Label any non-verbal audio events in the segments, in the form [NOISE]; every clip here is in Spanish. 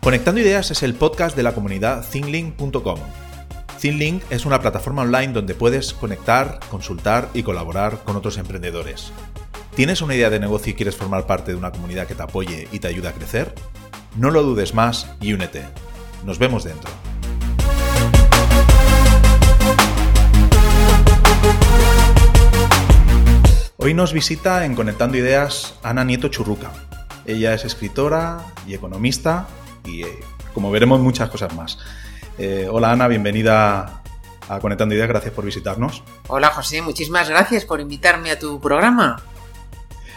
Conectando Ideas es el podcast de la comunidad thinlink.com. ThinLink es una plataforma online donde puedes conectar, consultar y colaborar con otros emprendedores. ¿Tienes una idea de negocio y quieres formar parte de una comunidad que te apoye y te ayude a crecer? No lo dudes más y únete. Nos vemos dentro. Hoy nos visita en Conectando Ideas Ana Nieto Churruca. Ella es escritora y economista y, eh, como veremos, muchas cosas más. Eh, hola Ana, bienvenida a Conectando Ideas, gracias por visitarnos. Hola José, muchísimas gracias por invitarme a tu programa.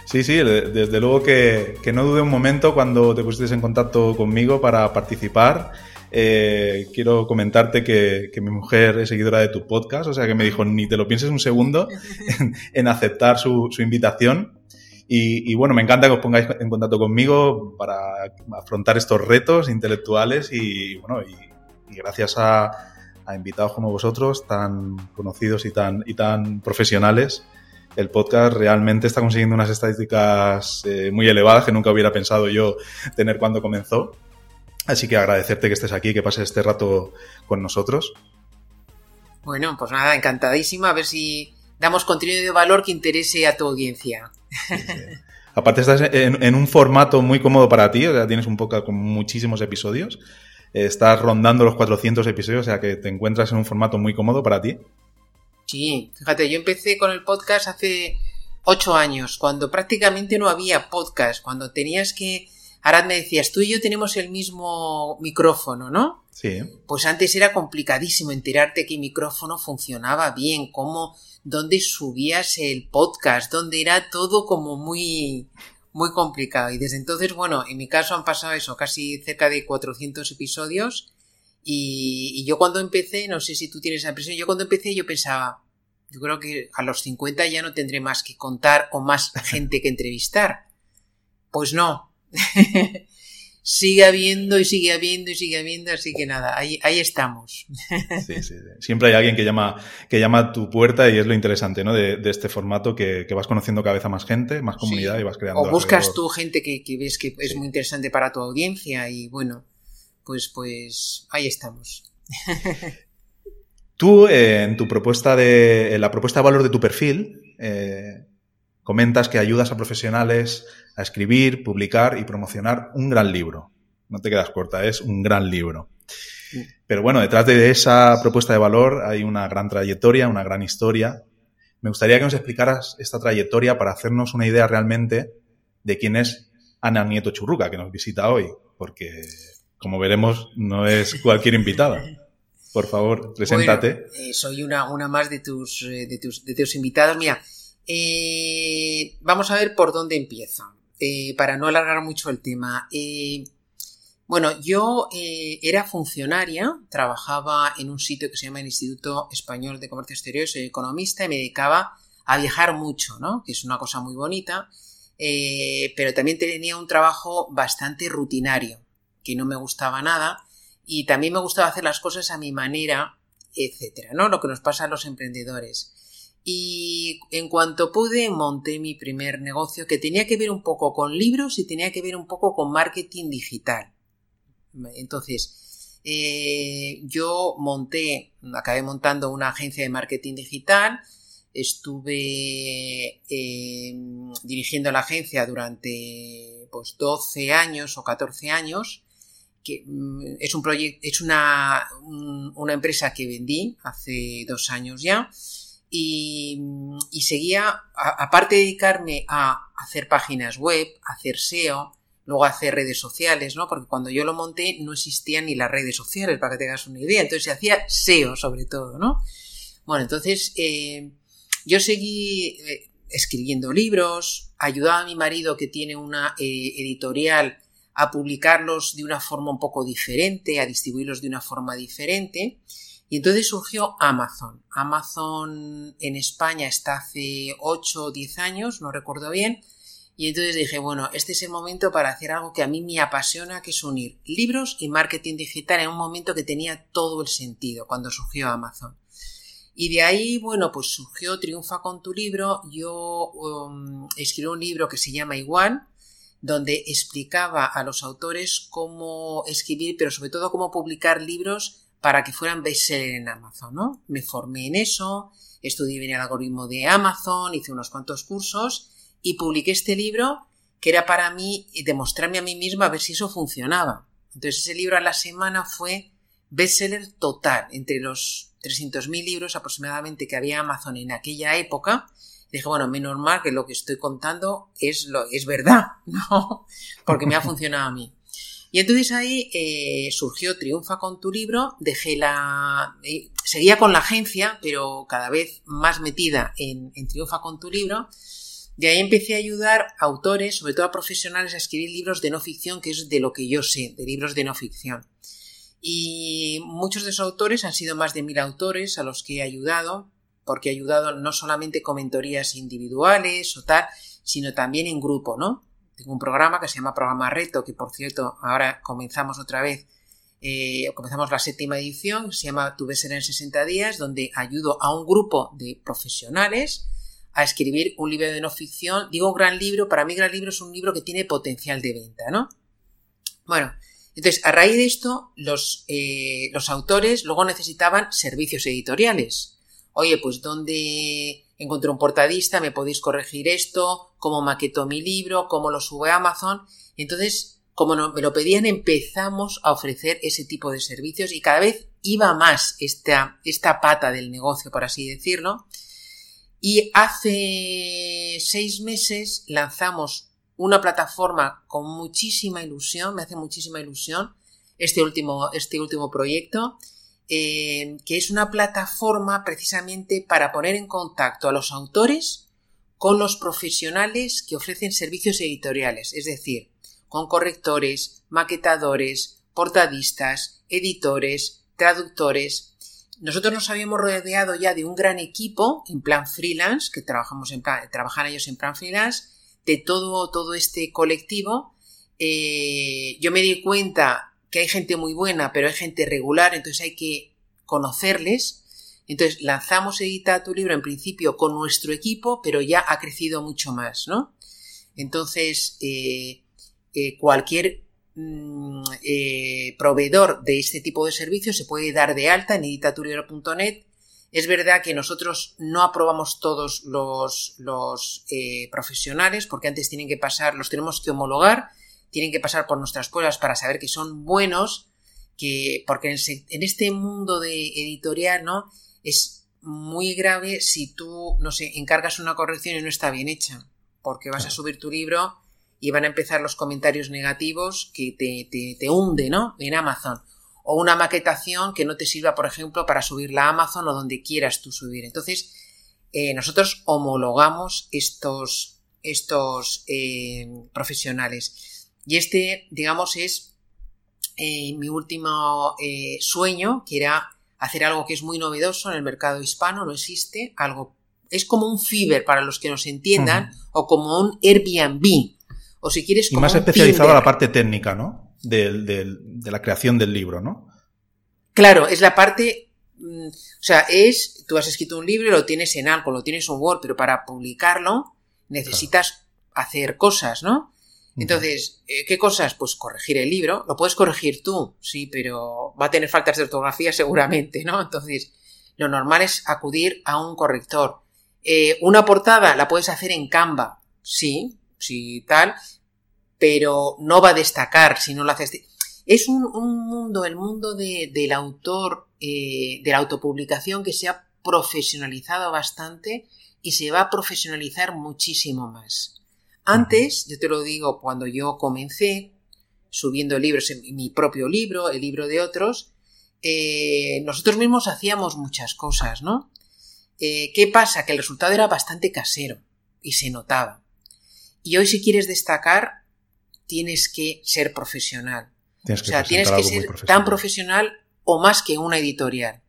Sí, sí, desde luego que, no dude un momento cuando te pusiste en contacto conmigo para participar. Eh, quiero comentarte que, mi mujer es seguidora de tu podcast, o sea que me dijo, ni te lo pienses un segundo [LAUGHS] en, aceptar su, invitación. Y, bueno, me encanta que os pongáis en contacto conmigo para afrontar estos retos intelectuales y bueno, y, y gracias a, invitados como vosotros, tan conocidos y tan, y tan profesionales, el podcast realmente está consiguiendo unas estadísticas eh, muy elevadas que nunca hubiera pensado yo tener cuando comenzó. Así que agradecerte que estés aquí, que pases este rato con nosotros. Bueno, pues nada, encantadísima. A ver si damos contenido de valor que interese a tu audiencia. [LAUGHS] Aparte estás en, en, un formato muy cómodo para ti, o sea, tienes un podcast con muchísimos episodios estás rondando los 400 episodios, o sea que te encuentras en un formato muy cómodo para ti. Sí, fíjate, yo empecé con el podcast hace ocho años, cuando prácticamente no había podcast, cuando tenías que... Arad me decías, tú y yo tenemos el mismo micrófono, ¿no? Sí. Pues antes era complicadísimo enterarte que el micrófono funcionaba bien, cómo, dónde subías el podcast, dónde era todo como muy, muy complicado. Y desde entonces, bueno, en mi caso han pasado eso, casi cerca de 400 episodios. Y, yo cuando empecé, no sé si tú tienes la impresión, yo cuando empecé yo pensaba, yo creo que a los 50 ya no tendré más que contar o más [LAUGHS] gente que entrevistar. Pues no. [LAUGHS] sigue habiendo y sigue habiendo y sigue habiendo, así que nada, ahí, ahí estamos. Sí, sí, Siempre hay alguien que llama, que llama a tu puerta y es lo interesante, ¿no? De, este formato que, vas conociendo cada vez a más gente, más comunidad y vas creando. O buscas tú gente que, ves que es muy interesante para tu audiencia y bueno, pues, pues ahí estamos. [LAUGHS] Tú, eh, en tu propuesta de, en la propuesta de valor de tu perfil, eh, comentas que ayudas a profesionales a escribir, publicar y promocionar un gran libro. No te quedas corta, es un gran libro. Pero bueno, detrás de esa propuesta de valor hay una gran trayectoria, una gran historia. Me gustaría que nos explicaras esta trayectoria para hacernos una idea realmente de quién es Ana Nieto Churruca, que nos visita hoy, porque como veremos no es cualquier invitada. Por favor, preséntate. Eh, soy una, una más de tus, eh, de tus, de tus invitados. Mira, eh, vamos a ver por dónde empieza. Eh, para no alargar mucho el tema. Eh, bueno, yo era funcionaria, trabajaba en un sitio que se llama el Instituto Español de Comercio Exterior, soy economista y me dedicaba a viajar mucho, ¿no? Que es una cosa muy bonita, pero también tenía un trabajo bastante rutinario, que no me gustaba nada, y también me gustaba hacer las cosas a mi manera, etcétera, ¿no? Lo que nos pasa a los emprendedores. Y en cuanto pude, monté mi primer negocio que tenía que ver un poco con libros y tenía que ver un poco con marketing digital. Entonces, eh, yo monté, acabé montando una agencia de marketing digital, estuve em, dirigiendo la agencia durante pues 12 años o 14 años, que mm, es un proyecto, es una, una empresa que vendí hace dos años ya, y, seguía, aparte de dedicarme a hacer páginas web, hacer SEO, luego hacer redes sociales, ¿no? Porque cuando yo lo monté no existían ni las redes sociales, para que tengas una idea. Entonces se hacía SEO sobre todo, ¿no? Bueno, entonces eh, yo seguí eh, escribiendo libros, ayudaba a mi marido que tiene una eh, editorial a publicarlos de una forma un poco diferente, a distribuirlos de una forma diferente. Y entonces surgió Amazon. Amazon en España está hace 8 o 10 años, no recuerdo bien, Y entonces dije, bueno, este es el momento para hacer algo que a mí me apasiona, que es unir libros y marketing digital en un momento que tenía todo el sentido cuando surgió Amazon. Y de ahí, bueno, pues surgió Triunfa con tu libro. Yo um, escribí un libro que se llama Igual, donde explicaba a los autores cómo escribir, pero sobre todo cómo publicar libros para que fueran bestseller en Amazon, ¿no? Me formé en eso, estudié bien el algoritmo de Amazon, hice unos cuantos cursos y publiqué este libro que era para mí demostrarme a mí misma a ver si eso funcionaba. Entonces ese libro a la semana fue bestseller total entre los 300.000 libros aproximadamente que había Amazon en aquella época. dije, bueno, menos mal que lo que estoy contando es, lo, es verdad, [LAUGHS] ¿no? Porque me ha funcionado a mí. Y entonces ahí eh, surgió Triunfa con tu libro, dejé la... Eh, seguía con la agencia, pero cada vez más metida en, Triunfa con tu libro, de ahí empecé a ayudar a autores, sobre todo a profesionales, a escribir libros de no ficción, que es de lo que yo sé, de libros de no ficción. Y muchos de esos autores han sido más de mil autores a los que he ayudado, porque he ayudado no solamente con mentorías individuales o tal, sino también en grupo, ¿no? Tengo un programa que se llama Programa Reto, que por cierto, ahora comenzamos otra vez, eh, comenzamos la séptima edición, se llama Tu ser en 60 días, donde ayudo a un grupo de profesionales a escribir un libro de no ficción. Digo gran libro, para mí gran libro es un libro que tiene potencial de venta, ¿no? Bueno, entonces a raíz de esto, los, eh, los autores luego necesitaban servicios editoriales. Oye, pues ¿dónde encontré un portadista? ¿Me podéis corregir esto? ¿Cómo maquetó mi libro? ¿Cómo lo sube a Amazon? Entonces, como no, me lo pedían, empezamos a ofrecer ese tipo de servicios y cada vez iba más esta, esta pata del negocio, por así decirlo. Y hace seis meses lanzamos una plataforma con muchísima ilusión, me hace muchísima ilusión este último, este último proyecto, eh, que es una plataforma precisamente para poner en contacto a los autores con los profesionales que ofrecen servicios editoriales, es decir, con correctores, maquetadores, portadistas, editores, traductores, nosotros nos habíamos rodeado ya de un gran equipo en plan freelance, que trabajamos en plan, trabajan ellos en plan freelance, de todo, todo este colectivo. Eh, yo me di cuenta que hay gente muy buena, pero hay gente regular, entonces hay que conocerles. Entonces lanzamos Edita tu libro en principio con nuestro equipo, pero ya ha crecido mucho más, ¿no? Entonces, eh, eh, cualquier Mm, eh, proveedor de este tipo de servicios se puede dar de alta en editaturero.net. Es verdad que nosotros no aprobamos todos los, profesionales porque antes tienen que pasar, los tenemos que homologar, tienen que pasar por nuestras pruebas para saber que son buenos, que porque en, en este mundo de editorial, ¿no? Es muy grave si tú, no sé, encargas una corrección y no está bien hecha, porque vas a subir tu libro y van a empezar los comentarios negativos que te, te, te hunde, ¿no? En Amazon. O una maquetación que no te sirva, por ejemplo, para subirla a Amazon o donde quieras tú subir. Entonces, eh, nosotros homologamos estos, estos eh, profesionales. Y este, digamos, es eh, mi último sueño, que era hacer algo que es muy novedoso en el mercado hispano, no existe, algo, es como un Fiverr para los que nos entiendan, o como un Airbnb, o si quieres y más especializado a la parte técnica, ¿no? De, la creación del libro, ¿no? Claro, es la parte, mm, o sea, es, tú has escrito un libro y lo tienes en algo, lo tienes en Word, pero para publicarlo necesitas hacer cosas, ¿no? Entonces, eh, ¿qué cosas? Pues corregir el libro. Lo puedes corregir tú, sí, pero va a tener faltas de ortografía [LAUGHS] seguramente, ¿no? Entonces, lo normal es acudir a un corrector. Eh, una portada la puedes hacer en Canva, sí, sí, tal, pero no va a destacar si no lo haces. Es un, mundo, el mundo del autor, eh, de la autopublicación que se ha profesionalizado bastante y se va a profesionalizar muchísimo más. Antes, yo te lo digo, cuando yo comencé subiendo libros, en mi propio libro, el libro de otros, eh, nosotros mismos hacíamos muchas cosas, ¿no? Eh, ¿Qué pasa? Que el resultado era bastante casero y se notaba. Y hoy si quieres destacar, tienes que ser profesional. o sea, tienes que ser tan profesional o más que una editorial.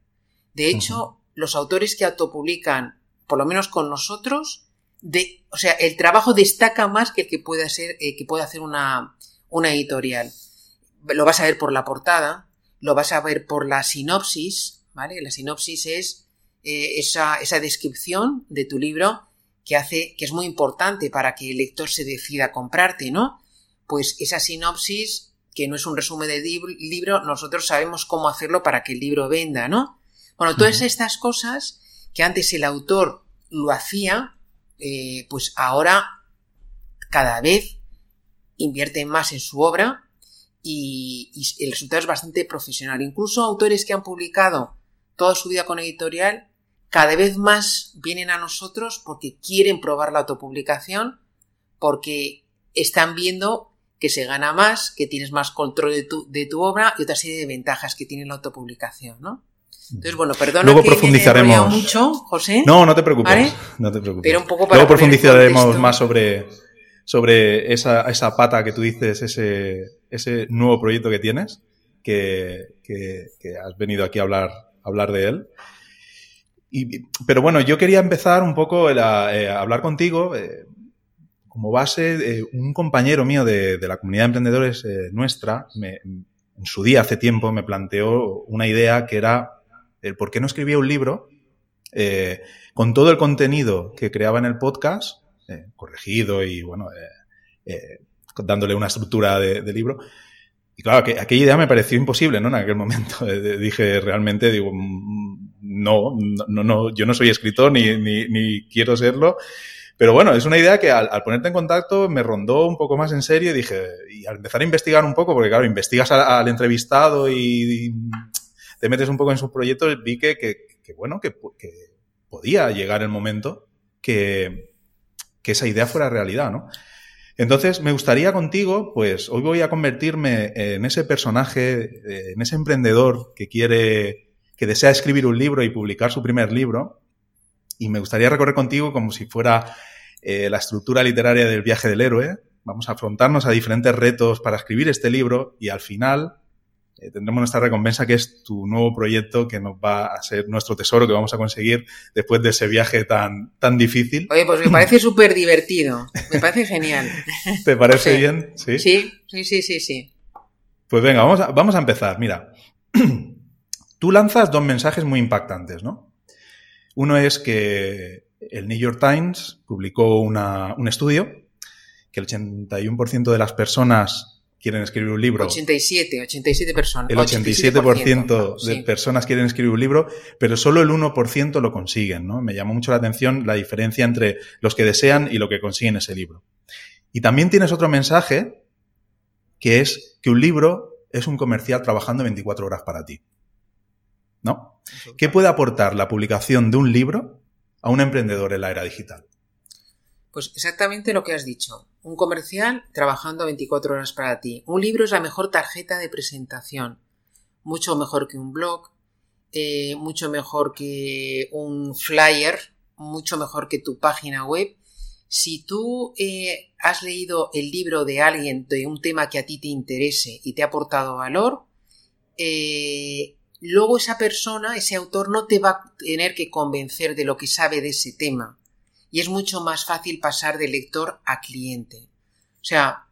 De hecho, los autores que autopublican, por lo menos con nosotros, de, o sea, el trabajo destaca más que el que puede hacer, eh, que puede hacer una, una editorial. Lo vas a ver por la portada, lo vas a ver por la sinopsis, ¿vale? La sinopsis es eh, esa, esa descripción de tu libro que hace, que es muy importante para que el lector se decida a comprarte, ¿no? Pues esa sinopsis, que no es un resumen del libro, nosotros sabemos cómo hacerlo para que el libro venda, ¿no? Bueno, todas estas cosas que antes el autor lo hacía, eh, pues ahora cada vez invierte más en su obra y, el resultado es bastante profesional. Incluso autores que han publicado toda su vida con editorial, cada vez más vienen a nosotros porque quieren probar la autopublicación, porque están viendo que se gana más, que tienes más control de tu, de tu obra y otra serie de ventajas que tiene la autopublicación, ¿no? Entonces, bueno, perdona Luego profundizaremos. mucho, José. No, no te preocupes. No te preocupes. Pero un poco para Luego profundizaremos más sobre, sobre esa, esa pata que tú dices, ese, ese nuevo proyecto que tienes, que, que, has venido aquí a hablar, a hablar de él. Y, pero bueno, yo quería empezar un poco a, eh, hablar contigo. Eh, como base, eh, un compañero mío de, de, la comunidad de emprendedores nuestra, me, en su día, hace tiempo, me planteó una idea que era el por qué no escribía un libro eh, con todo el contenido que creaba en el podcast, eh, corregido y bueno, eh, dándole una estructura de, libro. Y claro, que, aquella idea me pareció imposible, ¿no? En aquel momento [LAUGHS] dije realmente, digo, mm, no, no, no, yo no soy escritor ni, ni, quiero serlo. Pero bueno, es una idea que al, ponerte en contacto me rondó un poco más en serio y dije, y al empezar a investigar un poco, porque claro, investigas al, entrevistado y, te metes un poco en sus proyectos, vi que, que, bueno, que, podía llegar el momento que, esa idea fuera realidad, ¿no? Entonces, me gustaría contigo, pues hoy voy a convertirme en ese personaje, en ese emprendedor que quiere, que desea escribir un libro y publicar su primer libro. Y me gustaría recorrer contigo como si fuera eh, la estructura literaria del viaje del héroe. Vamos a afrontarnos a diferentes retos para escribir este libro y al final eh, tendremos nuestra recompensa que es tu nuevo proyecto que nos va a ser nuestro tesoro que vamos a conseguir después de ese viaje tan, tan difícil. Oye, pues me parece súper divertido, me parece genial. [LAUGHS] ¿Te parece bien? ¿Sí? ¿Sí? sí, sí, sí, Pues venga, vamos a, vamos a empezar. Mira, [CLEARS THROAT] tú lanzas dos mensajes muy impactantes, ¿no? Uno es que el New York Times publicó una, un estudio que el 81% de las personas quieren escribir un libro. 87, 87 personas. El 87%, de personas quieren escribir un libro, pero solo el 1% lo consiguen, ¿no? Me llamó mucho la atención la diferencia entre los que desean y lo que consiguen ese libro. Y también tienes otro mensaje, que es que un libro es un comercial trabajando 24 horas para ti. ¿No? ¿Qué puede aportar la publicación de un libro a un emprendedor en la era digital? Pues exactamente lo que has dicho. Un comercial trabajando 24 horas para ti. Un libro es la mejor tarjeta de presentación. Mucho mejor que un blog, eh, mucho mejor que un flyer, mucho mejor que tu página web. Si tú eh, has leído el libro de alguien de un tema que a ti te interese y te ha aportado valor, eh, luego esa persona, ese autor, no te va a tener que convencer de lo que sabe de ese tema y es mucho más fácil pasar de lector a cliente. O sea,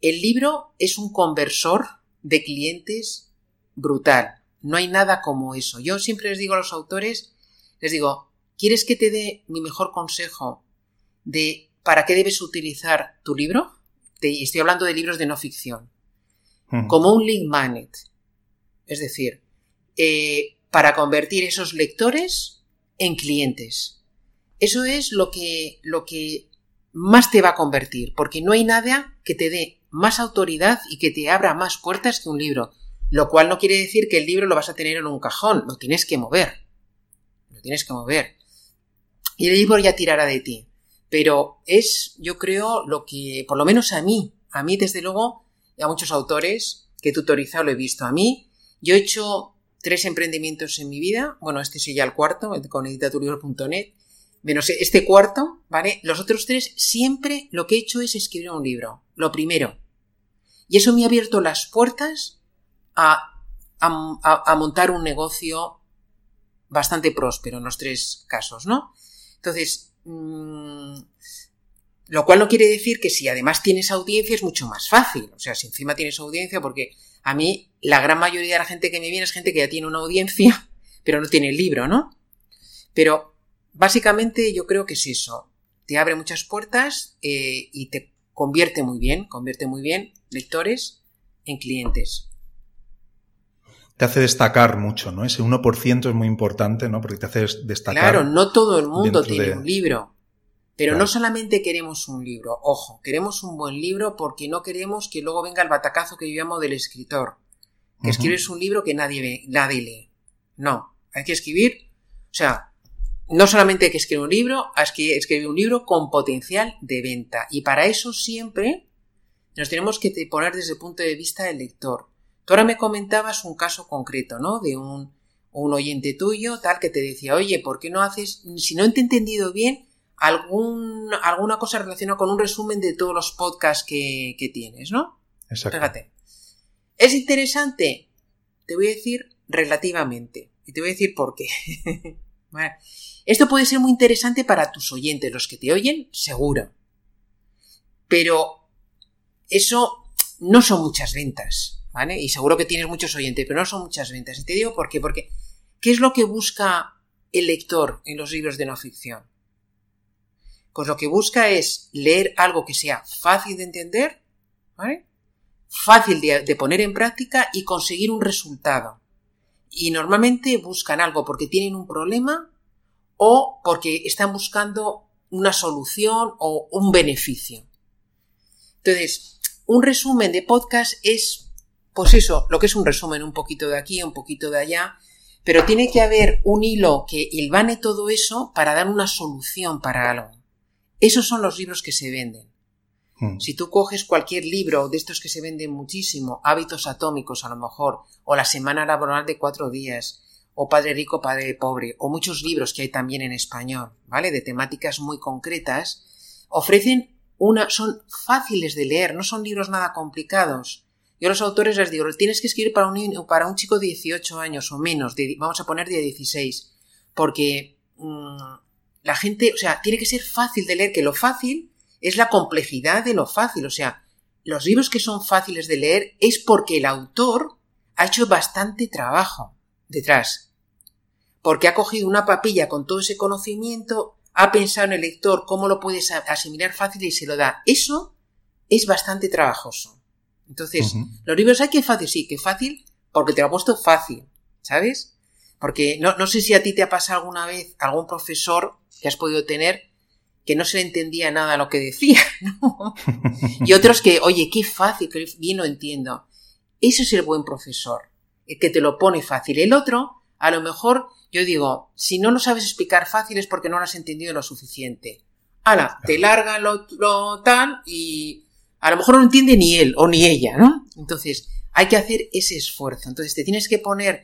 el libro es un conversor de clientes brutal. No hay nada como eso. Yo siempre les digo a los autores, les digo, ¿quieres que te dé mi mejor consejo de para qué debes utilizar tu libro? Te, estoy hablando de libros de no ficción. Como un link magnet. Es decir, eh, para convertir esos lectores en clientes. Eso es lo que, lo que más te va a convertir, porque no hay nada que te dé más autoridad y que te abra más puertas que un libro. Lo cual no quiere decir que el libro lo vas a tener en un cajón, lo tienes que mover. Lo tienes que mover. Y el libro ya tirará de ti. Pero es, yo creo, lo que, por lo menos a mí, a mí desde luego, y a muchos autores que he tutorizado lo he visto. A mí, yo he hecho tres emprendimientos en mi vida. Bueno, este es ya el cuarto, con editatulibro.net menos este cuarto, ¿vale? Los otros tres siempre lo que he hecho es escribir un libro, lo primero. Y eso me ha abierto las puertas a, a, montar un negocio bastante próspero en los tres casos, ¿no? Entonces, mm, lo cual no quiere decir que si además tienes audiencia es mucho más fácil. O sea, si encima tienes audiencia, porque a mí la gran mayoría de la gente que me viene es gente que ya tiene una audiencia, [LAUGHS] pero no tiene el libro, ¿no? Pero básicamente yo creo que es eso. Te abre muchas puertas eh, y te convierte muy bien, convierte muy bien lectores en clientes. Te hace destacar mucho, ¿no? Ese 1% es muy importante, ¿no? Porque te hace destacar. Claro, no todo el mundo tiene un libro. Pero no solamente queremos un libro, ojo, queremos un buen libro porque no queremos que luego venga el batacazo que yo llamo del escritor. Que escribes un libro que nadie ve, nadie lee. No, hay que escribir, o sea, no solamente hay que escribir un libro, hay que escribir un libro con potencial de venta. Y para eso siempre nos tenemos que poner desde el punto de vista del lector. Tú ahora me comentabas un caso concreto, ¿no? De un, un oyente tuyo, tal, que te decía, oye, ¿por qué no haces, si no te he entendido bien, algún, alguna cosa relacionada con un resumen de todos los podcasts que, tienes, ¿no? Exacto. Fíjate. ¿Es interesante? Te voy a decir relativamente. Y te voy a decir por qué. [LAUGHS] Esto puede ser muy interesante para tus oyentes, los que te oyen, seguro. Pero eso no son muchas ventas, ¿vale? Y seguro que tienes muchos oyentes, pero no son muchas ventas. Y te digo por qué. Porque, ¿qué es lo que busca el lector en los libros de no ficción? pues lo que busca es leer algo que sea fácil de entender, ¿vale? fácil de, poner en práctica y conseguir un resultado. Y normalmente buscan algo porque tienen un problema o porque están buscando una solución o un beneficio. Entonces, un resumen de podcast es, pues eso, lo que es un resumen, un poquito de aquí, un poquito de allá, pero tiene que haber un hilo que hilvane todo eso para dar una solución para algo. Esos son los libros que se venden. Hmm. Si tú coges cualquier libro de estos que se venden muchísimo, Hábitos Atómicos a lo mejor, o La Semana Laboral de Cuatro Días, o Padre Rico, Padre Pobre, o muchos libros que hay también en español, ¿vale? De temáticas muy concretas, ofrecen una, son fáciles de leer, no son libros nada complicados. Yo a los autores les digo, tienes que escribir para un, para un chico de 18 años o menos, vamos a poner de 16, porque mm, la gente, o sea, tiene que ser fácil de leer, que lo fácil es la complejidad de lo fácil, o sea, los libros que son fáciles de leer es porque el autor ha hecho bastante trabajo detrás. Porque ha cogido una papilla con todo ese conocimiento, ha pensado en el lector cómo lo puedes asimilar fácil y se lo da. Eso es bastante trabajoso. Entonces, los libros hay que fácil, sí, que fácil, porque te lo ha puesto fácil, ¿sabes? Porque no, no sé si a ti te ha pasado alguna vez algún profesor que has podido tener que no se le entendía nada a lo que decía, [LAUGHS] ¿no? Y otros que, oye, qué fácil, que bien lo entiendo. Eso es el buen profesor, el que te lo pone fácil. El otro, a lo mejor, yo digo, si no lo sabes explicar fácil es porque no lo has entendido lo suficiente. Ala, te larga lo, lo tal y a lo mejor no entiende ni él o ni ella, ¿no? Entonces, hay que hacer ese esfuerzo. Entonces, te tienes que poner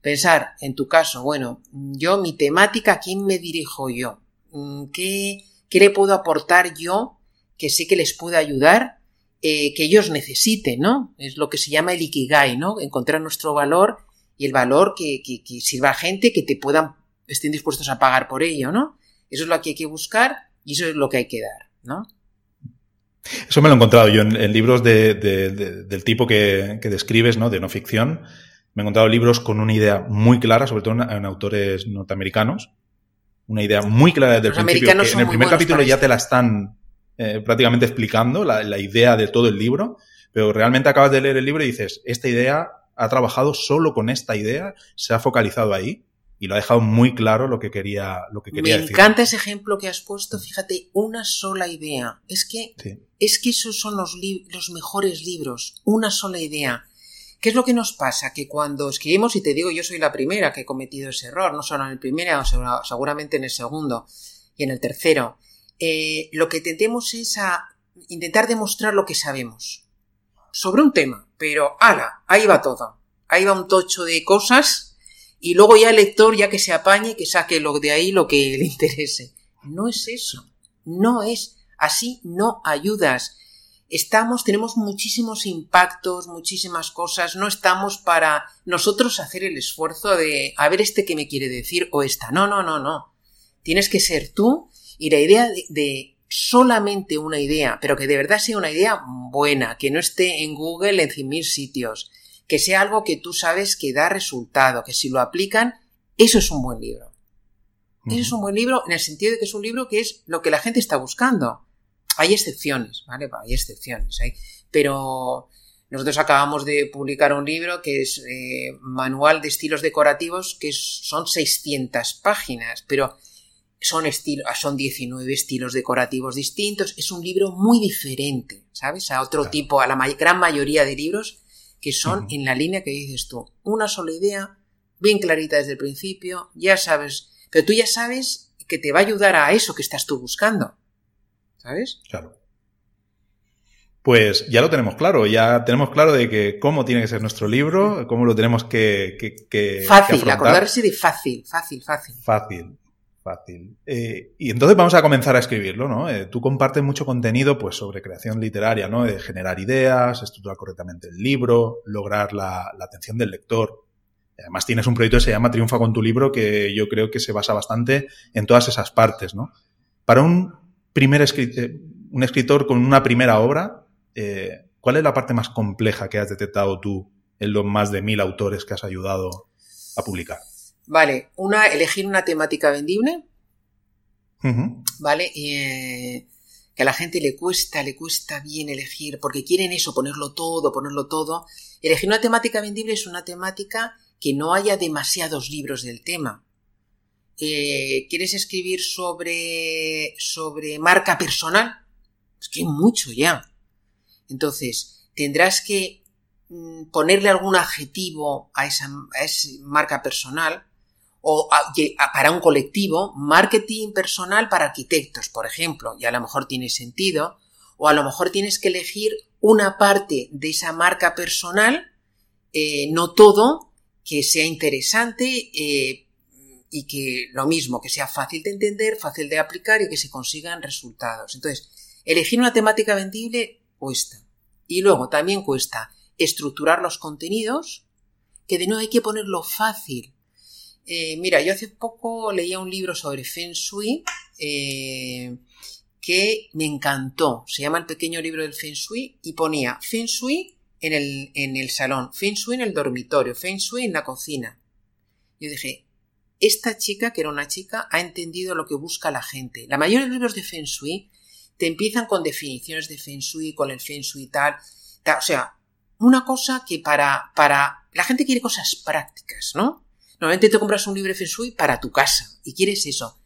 Pensar, en tu caso, bueno, yo, mi temática, ¿a quién me dirijo yo? Mm, ¿Qué, qué le puedo aportar yo que sé que les puede ayudar, eh, que ellos necesiten, ¿no? Es lo que se llama el ikigai, ¿no? Encontrar nuestro valor y el valor que, sirva a gente que te puedan, estén dispuestos a pagar por ello, ¿no? Eso es lo que hay que buscar y eso es lo que hay que dar, ¿no? Eso me lo he encontrado yo en, libros de, del tipo que, que, describes, ¿no? De no ficción me he encontrado libros con una idea muy clara, sobre todo en, autores norteamericanos. Una idea muy clara desde el principio. Que en el primer capítulo ya te la están eh, prácticamente explicando, la, la idea de todo el libro, pero realmente acabas de leer el libro y dices, esta idea ha trabajado solo con esta idea, se ha focalizado ahí y lo ha dejado muy claro lo que quería, lo que quería Me encanta ese ejemplo que has puesto. Fíjate, una sola idea. Es que, es que esos son los, los mejores libros. Una sola idea. ¿Qué es lo que nos pasa? Que cuando escribimos, y te digo, yo soy la primera que he cometido ese error, no solo en el primero, seguramente en el segundo y en el tercero, eh, lo que tendemos es a intentar demostrar lo que sabemos sobre un tema, pero ala, ahí va todo, ahí va un tocho de cosas y luego ya el lector ya que se apañe, que saque lo de ahí lo que le [LAUGHS] interese. No es eso, no es así, no ayudas estamos, tenemos muchísimos impactos, muchísimas cosas, no estamos para nosotros hacer el esfuerzo de a ver este que me quiere decir o esta. No, no, no, no. Tienes que ser tú Y la idea de, solamente una idea, pero que de verdad sea una idea buena, que no esté en Google en 100.000 sitios, que sea algo que tú sabes que da resultado, que si lo aplican, eso es un buen libro. Eso es un buen libro en el sentido de que es un libro que es lo que la gente está buscando. Hay excepciones, ¿vale? Hay excepciones. Pero nosotros acabamos de publicar un libro que es eh, Manual de Estilos Decorativos, que son 600 páginas, pero son, estilos, son 19 estilos decorativos distintos. Es un libro muy diferente, ¿sabes? A otro tipo, a la gran mayoría de libros que son en la línea que dices tú. Una sola idea, bien clarita desde el principio, ya sabes, pero tú ya sabes que te va a ayudar a eso que estás tú buscando. ¿Sabes? Claro. Pues ya lo tenemos claro, ya tenemos claro de que cómo tiene que ser nuestro libro, cómo lo tenemos que... que, fácil, acordarse de fácil, fácil, fácil. Fácil, fácil. Eh, y entonces vamos a comenzar a escribirlo, ¿no? Eh, tú compartes mucho contenido pues, sobre creación literaria, ¿no? De generar ideas, estructurar correctamente el libro, lograr la, atención del lector. Además tienes un proyecto que se llama Triunfa con tu libro que yo creo que se basa bastante en todas esas partes, ¿no? Para un primer eh, un escritor con una primera obra, eh, ¿cuál es la parte más compleja que has detectado tú en los más de mil autores que has ayudado a publicar? Vale, una, elegir una temática vendible. Vale, eh, que a la gente le cuesta, le cuesta bien elegir, porque quieren eso, ponerlo todo, ponerlo todo. Elegir una temática vendible es una temática que no haya demasiados libros del tema. Eh, ¿Quieres escribir sobre, sobre marca personal? Es que hay mucho ya. Entonces, tendrás que mm, ponerle algún adjetivo a esa, marca personal o para un colectivo, marketing personal para arquitectos, por ejemplo, y a lo mejor tiene sentido, o a lo mejor tienes que elegir una parte de esa marca personal, eh, no todo, que sea interesante eh, y que lo mismo, que sea fácil de entender, fácil de aplicar y que se consigan resultados. Entonces, elegir una temática vendible cuesta. Y luego también cuesta estructurar los contenidos, que de nuevo hay que ponerlo fácil. Eh, mira, yo hace poco leía un libro sobre Feng Shui eh, que me encantó. Se llama El pequeño libro del Feng Shui y ponía Feng Shui en el, en el salón, Feng Shui en el dormitorio, Feng Shui en la cocina. Yo dije, esta chica, que era una chica, ha entendido lo que busca la gente. La mayoría de los libros de Feng Shui te empiezan con definiciones de Feng Shui, con el Feng Shui tal, tal o sea, una cosa que para, para, la gente quiere cosas prácticas, ¿no? Normalmente te compras un libro de Feng Shui para tu casa y quieres eso.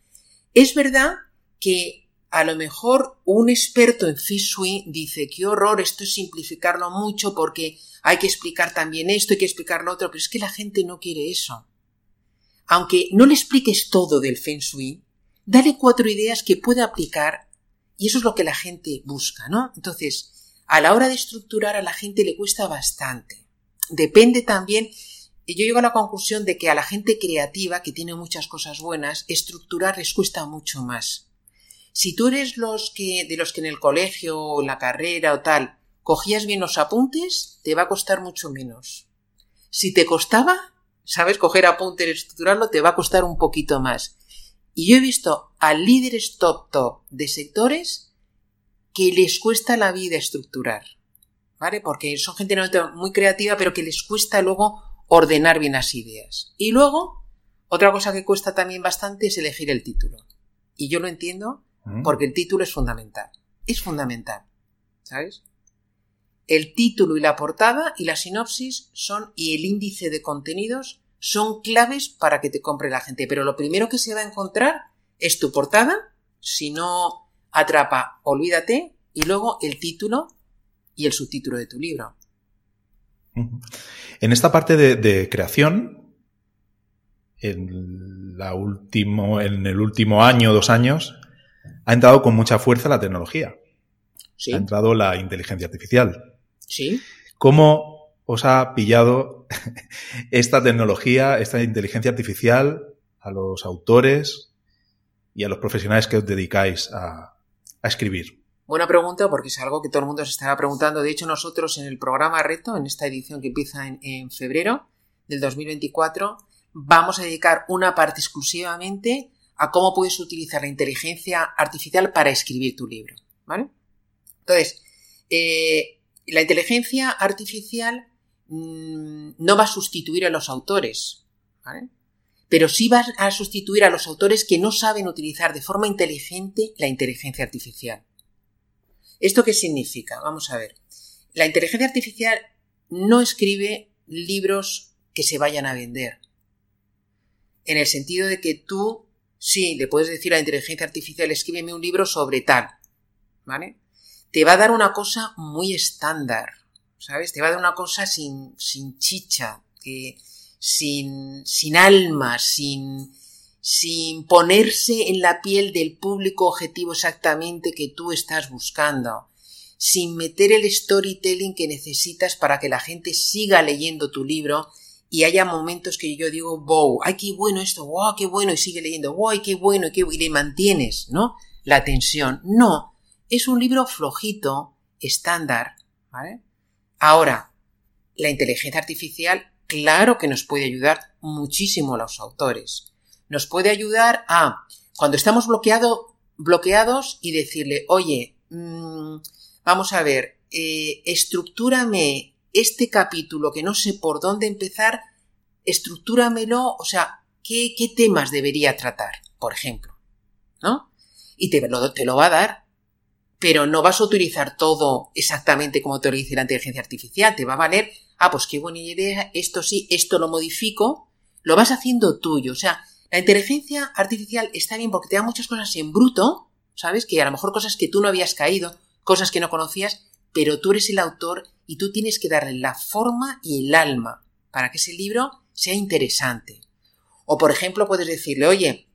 Es verdad que a lo mejor un experto en Feng Shui dice, qué horror, esto es simplificarlo mucho porque hay que explicar también esto, hay que explicar lo otro, pero es que la gente no quiere eso. Aunque no le expliques todo del Feng Shui, dale cuatro ideas que pueda aplicar y eso es lo que la gente busca, ¿no? Entonces, a la hora de estructurar a la gente le cuesta bastante. Depende también, yo llego a la conclusión de que a la gente creativa, que tiene muchas cosas buenas, estructurar les cuesta mucho más. Si tú eres los que, de los que en el colegio o en la carrera o tal, cogías bien los apuntes, te va a costar mucho menos. Si te costaba, sabes, coger apuntes y estructurarlo, te va a costar un poquito más. Y yo he visto a líderes top top de sectores que les cuesta la vida estructurar. ¿Vale? Porque son gente muy creativa, pero que les cuesta luego ordenar bien las ideas. Y luego, otra cosa que cuesta también bastante es elegir el título. Y yo lo entiendo mm. porque el título es fundamental. Es fundamental. ¿Sabes? El título y la portada y la sinopsis son y el índice de contenidos son claves para que te compre la gente. Pero lo primero que se va a encontrar es tu portada. Si no atrapa, olvídate. Y luego el título y el subtítulo de tu libro. En esta parte de, creación, en, la último, en el último año, dos años, ha entrado con mucha fuerza la tecnología. Sí. Ha entrado la inteligencia artificial. Sí. ¿Cómo os ha pillado [LAUGHS] esta tecnología, esta inteligencia artificial a los autores y a los profesionales que os dedicáis a, escribir? Buena pregunta porque es algo que todo el mundo se estará preguntando. De hecho, nosotros en el programa Reto, en esta edición que empieza en, en febrero del 2024, vamos a dedicar una parte exclusivamente a cómo puedes utilizar la inteligencia artificial para escribir tu libro. ¿Vale? Entonces, eh, la inteligencia artificial mm, no va a sustituir a los autores, ¿vale? pero sí va a sustituir a los autores que no saben utilizar de forma inteligente la inteligencia artificial. ¿Esto qué significa? Vamos a ver. La inteligencia artificial no escribe libros que se vayan a vender. En el sentido de que tú, sí, le puedes decir a la inteligencia artificial, escríbeme un libro sobre tal, ¿vale? Te va a dar una cosa muy estándar, ¿sabes? Te va a dar una cosa sin, sin chicha, que, sin, sin alma, sin, sin ponerse en la piel del público objetivo exactamente que tú estás buscando, sin meter el storytelling que necesitas para que la gente siga leyendo tu libro y haya momentos que yo digo, wow, ay, qué bueno esto, wow, qué bueno, y sigue leyendo, wow, qué bueno, qué, y le mantienes, ¿no? La tensión. No, es un libro flojito, estándar, ¿vale? Ahora, la inteligencia artificial, claro que nos puede ayudar muchísimo a los autores. Nos puede ayudar a, cuando estamos bloqueado, bloqueados y decirle, oye, mmm, vamos a ver, eh, estructúrame este capítulo que no sé por dónde empezar, estructúramelo, o sea, ¿qué, qué temas debería tratar, por ejemplo? ¿No? Y te lo, te lo va a dar, pero no vas a utilizar todo exactamente como te lo dice la inteligencia artificial, te va a valer, ah, pues qué buena idea, esto sí, esto lo modifico, lo vas haciendo tuyo, o sea, la inteligencia artificial está bien porque te da muchas cosas en bruto, ¿sabes? Que a lo mejor cosas que tú no habías caído, cosas que no conocías, pero tú eres el autor y tú tienes que darle la forma y el alma para que ese libro sea interesante. O por ejemplo puedes decirle, oye,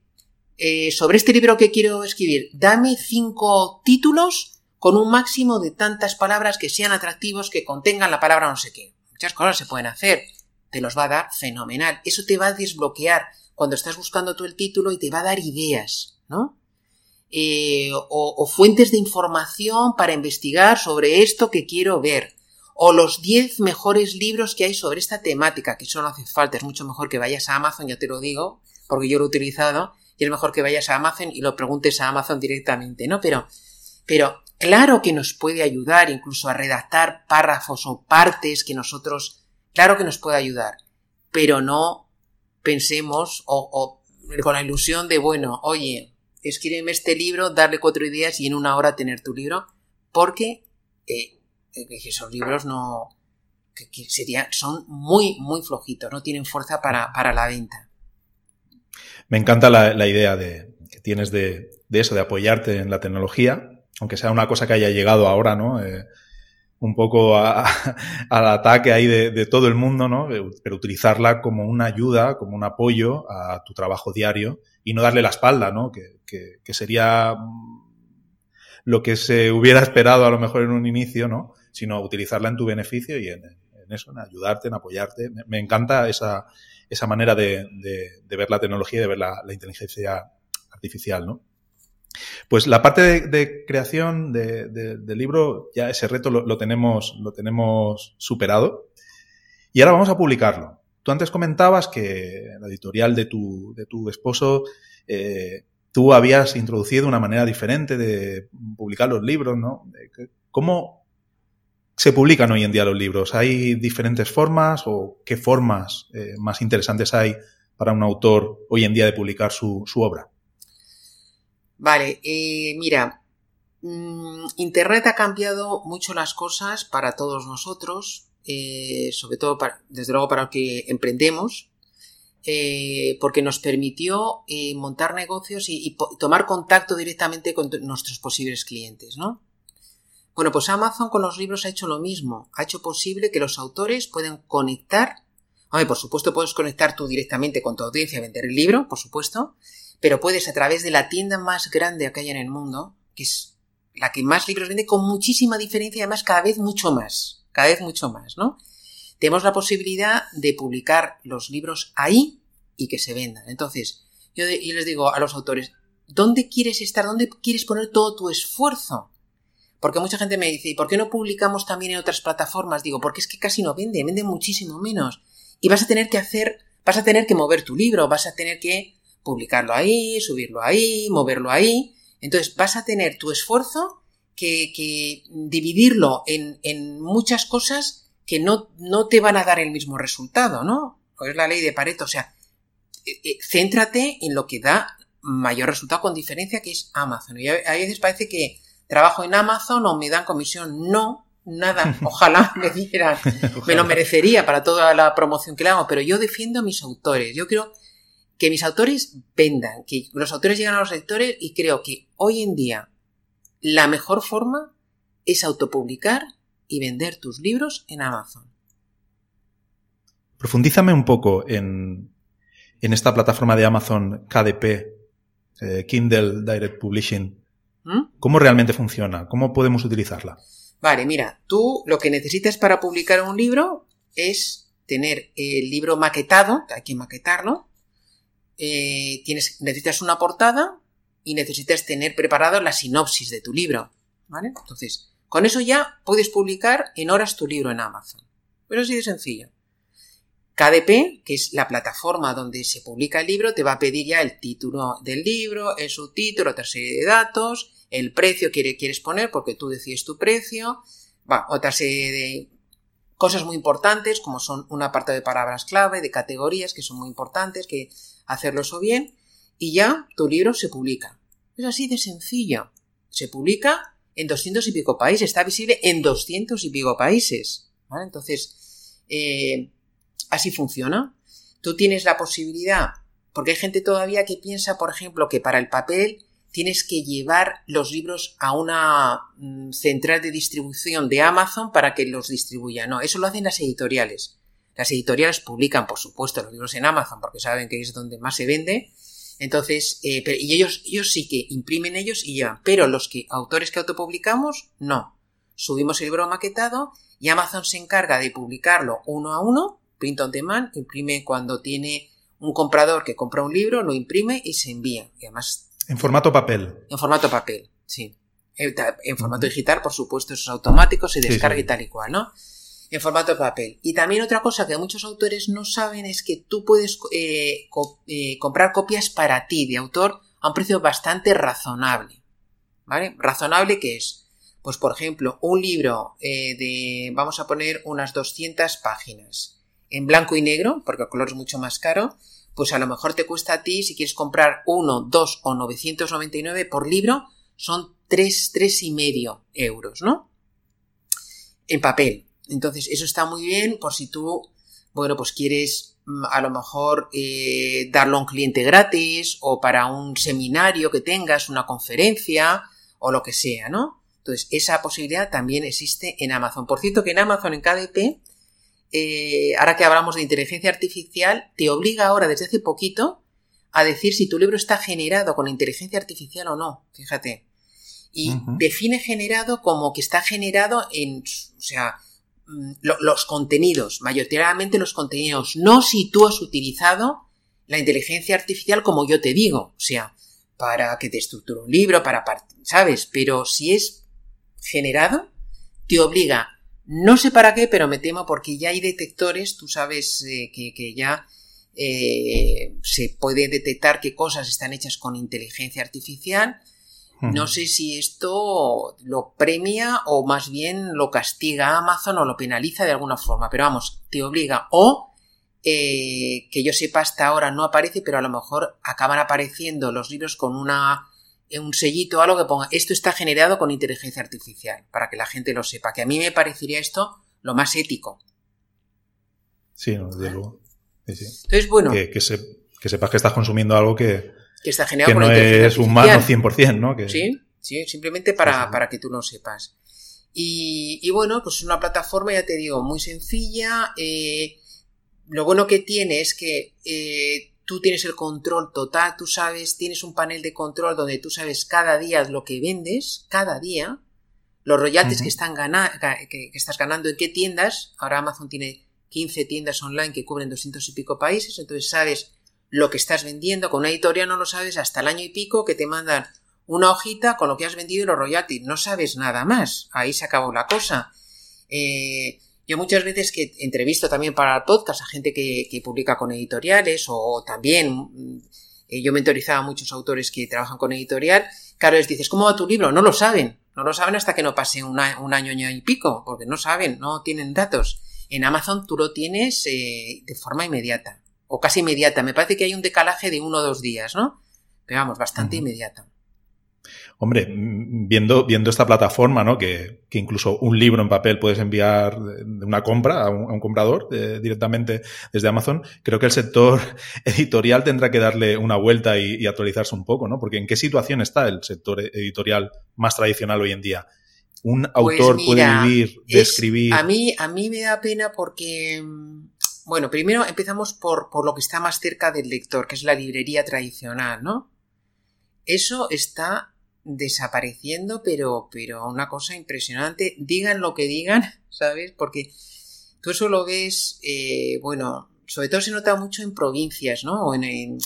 eh, sobre este libro que quiero escribir, dame cinco títulos con un máximo de tantas palabras que sean atractivos, que contengan la palabra no sé qué. Muchas cosas se pueden hacer. Te los va a dar fenomenal. Eso te va a desbloquear cuando estás buscando tú el título y te va a dar ideas, ¿no? Eh, o, fuentes de información para investigar sobre esto que quiero ver. O los 10 mejores libros que hay sobre esta temática, que eso no hace falta, es mucho mejor que vayas a Amazon, ya te lo digo, porque yo lo he utilizado, y es mejor que vayas a Amazon y lo preguntes a Amazon directamente, ¿no? Pero, pero claro que nos puede ayudar incluso a redactar párrafos o partes que nosotros, claro que nos puede ayudar, pero no pensemos o, o con la ilusión de, bueno, oye, escríbeme este libro, darle cuatro ideas y en una hora tener tu libro, porque eh, eh, esos libros no que, son muy, muy flojitos, no tienen fuerza para, la venta. Me encanta la, idea de, que tienes de, eso, de apoyarte en la tecnología, aunque sea una cosa que haya llegado ahora, ¿no? Eh, un poco [LAUGHS] al ataque ahí de, todo el mundo, ¿no? Pero utilizarla como una ayuda, como un apoyo a tu trabajo diario y no darle la espalda, ¿no? Que, que, sería lo que se hubiera [LAUGHS] esperado a lo mejor en un inicio, ¿no? Sino utilizarla en tu beneficio y en, eso, en ayudarte, en apoyarte. Me, encanta esa, esa manera de, de, ver la tecnología y de ver la, inteligencia artificial, ¿no? Pues la parte de, creación del libro, ya ese reto lo, tenemos, lo tenemos superado. Y ahora vamos a publicarlo. Tú antes comentabas que la editorial de tu, de tu esposo eh, tú habías introducido una manera diferente de publicar los libros, ¿no? ¿Cómo se publican hoy en día los libros? ¿Hay diferentes formas o qué formas eh, más interesantes hay para un autor hoy en día de publicar su, obra? Vale, eh, mira, mm, Internet ha cambiado mucho las cosas para todos nosotros, eh, sobre todo, desde luego, para los que emprendemos, porque nos permitió montar negocios y, tomar contacto directamente con nuestros posibles clientes, ¿no? Bueno, pues Amazon con los libros ha hecho lo mismo, ha hecho posible que los autores puedan conectar, ver, por supuesto puedes conectar tú directamente con tu audiencia a vender el libro, por supuesto, pero puedes a través de la tienda más grande que hay en el mundo, que es la que más libros vende con muchísima diferencia y además cada vez mucho más, cada vez mucho más, ¿no? tenemos la posibilidad de publicar los libros ahí y que se vendan. Entonces, yo, les digo a los autores, ¿dónde quieres estar? ¿Dónde quieres poner todo tu esfuerzo? Porque mucha gente me dice, ¿y por qué no publicamos también en otras plataformas? Digo, porque es que casi no vende, vende muchísimo menos. Y vas a tener que hacer, vas a tener que mover tu libro, vas a tener que publicarlo ahí, subirlo ahí, moverlo ahí. Entonces vas a tener tu esfuerzo que, que dividirlo en, en, muchas cosas que no, no, te van a dar el mismo resultado, ¿no? Es la ley de Pareto, o sea, eh, eh, céntrate en lo que da mayor resultado con diferencia, que es Amazon. Y a, veces parece que trabajo en Amazon o me dan comisión. No, nada. [LAUGHS] Ojalá me dieran. Me lo merecería para toda la promoción que le hago, pero yo defiendo a mis autores. Yo creo que mis autores vendan, que los autores llegan a los lectores y creo que hoy en día la mejor forma es autopublicar y vender tus libros en Amazon. Profundízame un poco en, en esta plataforma de Amazon KDP, eh, Kindle Direct Publishing. ¿Mm? ¿Cómo realmente funciona? ¿Cómo podemos utilizarla? Vale, mira, tú lo que necesitas para publicar un libro es tener el libro maquetado, hay que maquetarlo, eh, tienes, necesitas una portada y necesitas tener preparado la sinopsis de tu libro, ¿vale? Entonces, con eso ya puedes publicar en horas tu libro en Amazon. Pero así de sencillo. KDP, que es la plataforma donde se publica el libro, te va a pedir ya el título del libro, el subtítulo, otra serie de datos, el precio que quieres poner porque tú decides tu precio, va, otra serie de cosas muy importantes como son una parte de palabras clave, de categorías que son muy importantes, que hacerlo eso bien, y ya tu libro se publica. Es así de sencillo. Se publica en doscientos y pico países, está visible en doscientos y pico países. Entonces, eh, así funciona. Tú tienes la posibilidad, porque hay gente todavía que piensa, por ejemplo, que para el papel tienes que llevar los libros a una mm, central de distribución de Amazon para que los distribuya. No, eso lo hacen las editoriales. Las editoriales publican, por supuesto, los libros en Amazon porque saben que es donde más se vende. Entonces, eh, y ellos, ellos sí que imprimen ellos y ya. Pero los que, autores que autopublicamos, no. Subimos el libro maquetado y Amazon se encarga de publicarlo uno a uno print on demand, imprime cuando tiene un comprador que compra un libro, lo imprime y se envía. Y además. En formato papel. En formato papel, sí. En formato digital, por supuesto, eso es automático, se descarga y tal y cual, ¿no? En formato papel. Y también otra cosa que muchos autores no saben es que tú puedes eh, eh, comprar copias para ti de autor a un precio bastante razonable. ¿Vale? Razonable que es, pues por ejemplo, un libro eh, de, vamos a poner unas 200 páginas en blanco y negro, porque el color es mucho más caro, pues a lo mejor te cuesta a ti, si quieres comprar uno, dos o 999 por libro, son tres, tres y medio euros, ¿no? En papel. Entonces, eso está muy bien por si tú, bueno, pues quieres mm, a lo mejor eh, darlo a un cliente gratis o para un seminario que tengas, una conferencia o lo que sea, ¿no? Entonces, esa posibilidad también existe en Amazon. Por cierto, que en Amazon, en KDP, eh, ahora que hablamos de inteligencia artificial, te obliga ahora desde hace poquito a decir si tu libro está generado con inteligencia artificial o no, fíjate. Y define generado como que está generado en, o sea, mm, los contenidos, mayoritariamente los contenidos, no si tú has utilizado la inteligencia artificial como yo te digo, o sea, para que te estructure un libro, para, ¿sabes? Pero si es generado, te obliga no sé para qué, pero me temo porque ya hay detectores, tú sabes eh, que, ya eh, se puede detectar qué cosas están hechas con inteligencia artificial. No sé si esto lo premia o más bien lo castiga Amazon o lo penaliza de alguna forma, pero vamos, te obliga o eh, que yo sepa hasta ahora no aparece, pero a lo mejor acaban apareciendo los libros con una un sellito o algo que ponga esto está generado con inteligencia artificial, para que la gente lo sepa, que a mí me parecería esto lo más ético. Sí, desde luego. Entonces, bueno. Que, sepas que estás consumiendo algo que, que, está generado no es humano 100%, ¿no? Que... Sí, sí, simplemente para, para que tú lo sepas. Y, y, bueno, pues es una plataforma, ya te digo, muy sencilla. Eh, lo bueno que tiene es que eh, tú tienes el control total, tú sabes, tienes un panel de control donde tú sabes cada día lo que vendes, cada día, los royalties que, están que, estás ganando en qué tiendas, ahora Amazon tiene 15 tiendas online que cubren 200 y pico países, entonces sabes lo que estás vendiendo, con una editorial no lo sabes hasta el año y pico que te mandan una hojita con lo que has vendido y los royalties, no sabes nada más, ahí se acabó la cosa. Eh, yo muchas veces que entrevisto también para podcast a gente que, publica con editoriales o también mm, eh, yo mentorizaba a muchos autores que trabajan con editorial, claro, les dices, ¿cómo va tu libro? No lo saben, no lo saben hasta que no pase un, un año, año y pico, porque no saben, no tienen datos. En Amazon tú lo tienes eh, de forma inmediata, o casi inmediata. Me parece que hay un decalaje de uno o dos días, ¿no? Pero vamos, bastante inmediata. Hombre, viendo, viendo esta plataforma, ¿no? Que, que, incluso un libro en papel puedes enviar de una compra a un, comprador eh, directamente desde Amazon, creo que el sector [LAUGHS] editorial tendrá que darle una vuelta y, actualizarse un poco, ¿no? Porque ¿en qué situación está el sector editorial más tradicional hoy en día? ¿Un pues autor puede vivir de escribir? A mí, a mí me da pena porque, bueno, primero empezamos por, por lo que está más cerca del lector, que es la librería tradicional, ¿no? Eso está desapareciendo, pero, pero una cosa impresionante. Digan lo que digan, [LAUGHS] ¿sabes? Porque tú eso lo ves, eh, bueno, sobre todo se nota mucho en provincias, ¿no? O en,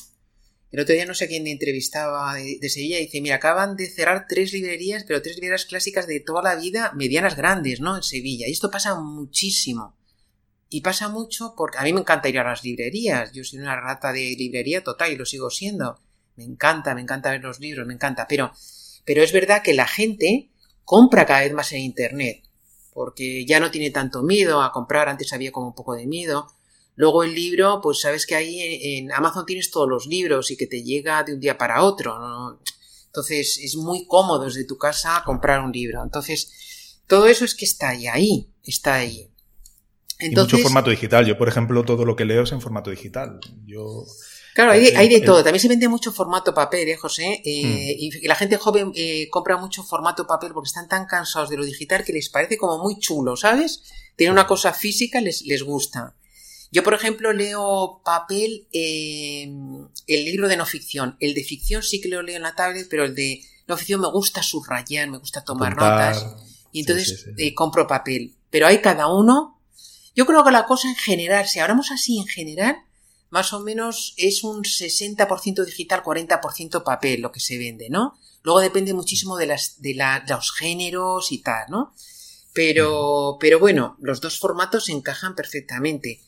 el otro día no sé quién entrevistaba de, Sevilla y dice, mira, acaban de cerrar tres librerías, pero tres librerías clásicas de toda la vida, medianas grandes, ¿no? En Sevilla. Y esto pasa muchísimo. Y pasa mucho porque a mí me encanta ir a las librerías. Yo soy una rata de librería total y lo sigo siendo. Me encanta, me encanta ver los libros, me encanta. Pero pero es verdad que la gente compra cada vez más en Internet, porque ya no tiene tanto miedo a comprar, antes había como un poco de miedo. Luego el libro, pues sabes que ahí en Amazon tienes todos los libros y que te llega de un día para otro. Entonces es muy cómodo desde tu casa comprar un libro. Entonces, todo eso es que está ahí, ahí, está ahí. Entonces, y mucho formato digital. Yo, por ejemplo, todo lo que leo es en formato digital. Yo Claro, hay de, hay de todo. También se vende mucho formato papel, ¿eh, José? Eh, mm. Y la gente joven eh, compra mucho formato papel porque están tan cansados de lo digital que les parece como muy chulo, ¿sabes? Tiene una cosa física, les, les gusta. Yo, por ejemplo, leo papel, eh, el libro de no ficción. El de ficción sí que lo leo en la tablet, pero el de no ficción me gusta subrayar, me gusta tomar notas. Y entonces eh, compro papel. Pero hay cada uno. Yo creo que la cosa en general, si hablamos así en general, más o menos es un 60% digital, 40% papel lo que se vende, ¿no? Luego depende muchísimo de, las, de, los géneros y tal, ¿no? Pero, pero bueno, los dos formatos encajan perfectamente.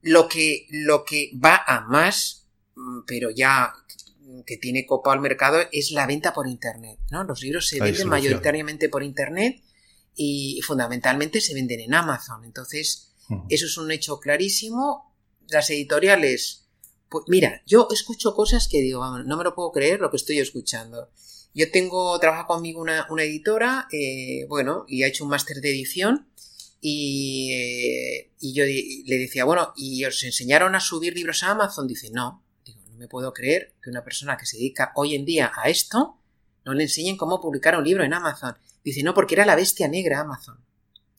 Lo que, lo que va a más, mm, pero ya que tiene copa al mercado, es la venta por Internet, ¿no? Los libros se venden mayoritariamente por Internet y fundamentalmente se venden en Amazon. Entonces, eso es un hecho clarísimo las editoriales, pues mira, yo escucho cosas que digo, no me lo puedo creer lo que estoy escuchando. Yo tengo, trabaja conmigo una, editora, eh, bueno, y ha hecho un máster de edición, y, eh, y, yo le decía, bueno, ¿y os enseñaron a subir libros a Amazon? Dice, no. Digo, no me puedo creer que una persona que se dedica hoy en día a esto no le enseñen cómo publicar un libro en Amazon. Dice, no, porque era la bestia negra Amazon.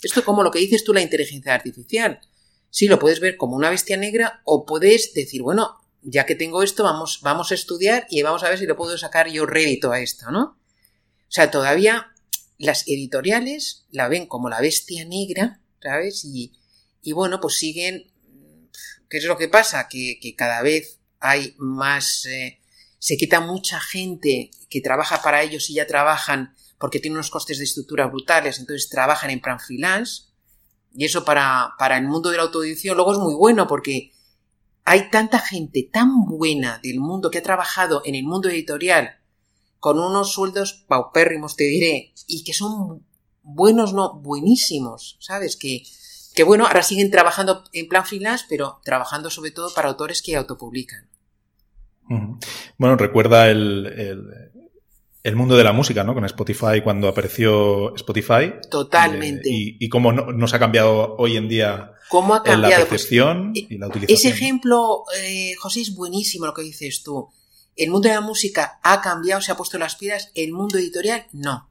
Esto como lo que dices tú, la inteligencia artificial. Sí, lo puedes ver como una bestia negra o puedes decir, bueno, ya que tengo esto, vamos, vamos a estudiar y vamos a ver si lo puedo sacar yo rédito a esto, ¿no? O sea, todavía las editoriales la ven como la bestia negra, ¿sabes? Y, y bueno, pues siguen. ¿Qué es lo que pasa? Que, que cada vez hay más. Eh, se quita mucha gente que trabaja para ellos y ya trabajan porque tienen unos costes de estructura brutales, entonces trabajan en plan freelance y eso para, para el mundo de la autoedición luego es muy bueno porque hay tanta gente tan buena del mundo que ha trabajado en el mundo editorial con unos sueldos paupérrimos, te diré, y que son buenos, no, buenísimos, ¿sabes? Que, que bueno, ahora siguen trabajando en plan freelance, pero trabajando sobre todo para autores que autopublican. Bueno, recuerda el, el mundo de la música, ¿no? Con Spotify, cuando apareció Spotify. Totalmente. Eh, y, cómo nos ha cambiado hoy en día ¿Cómo ha cambiado? la percepción y la utilización. Ese ejemplo, eh, José, es buenísimo lo que dices tú. El mundo de la música ha cambiado, se ha puesto las piedras. El mundo editorial, no.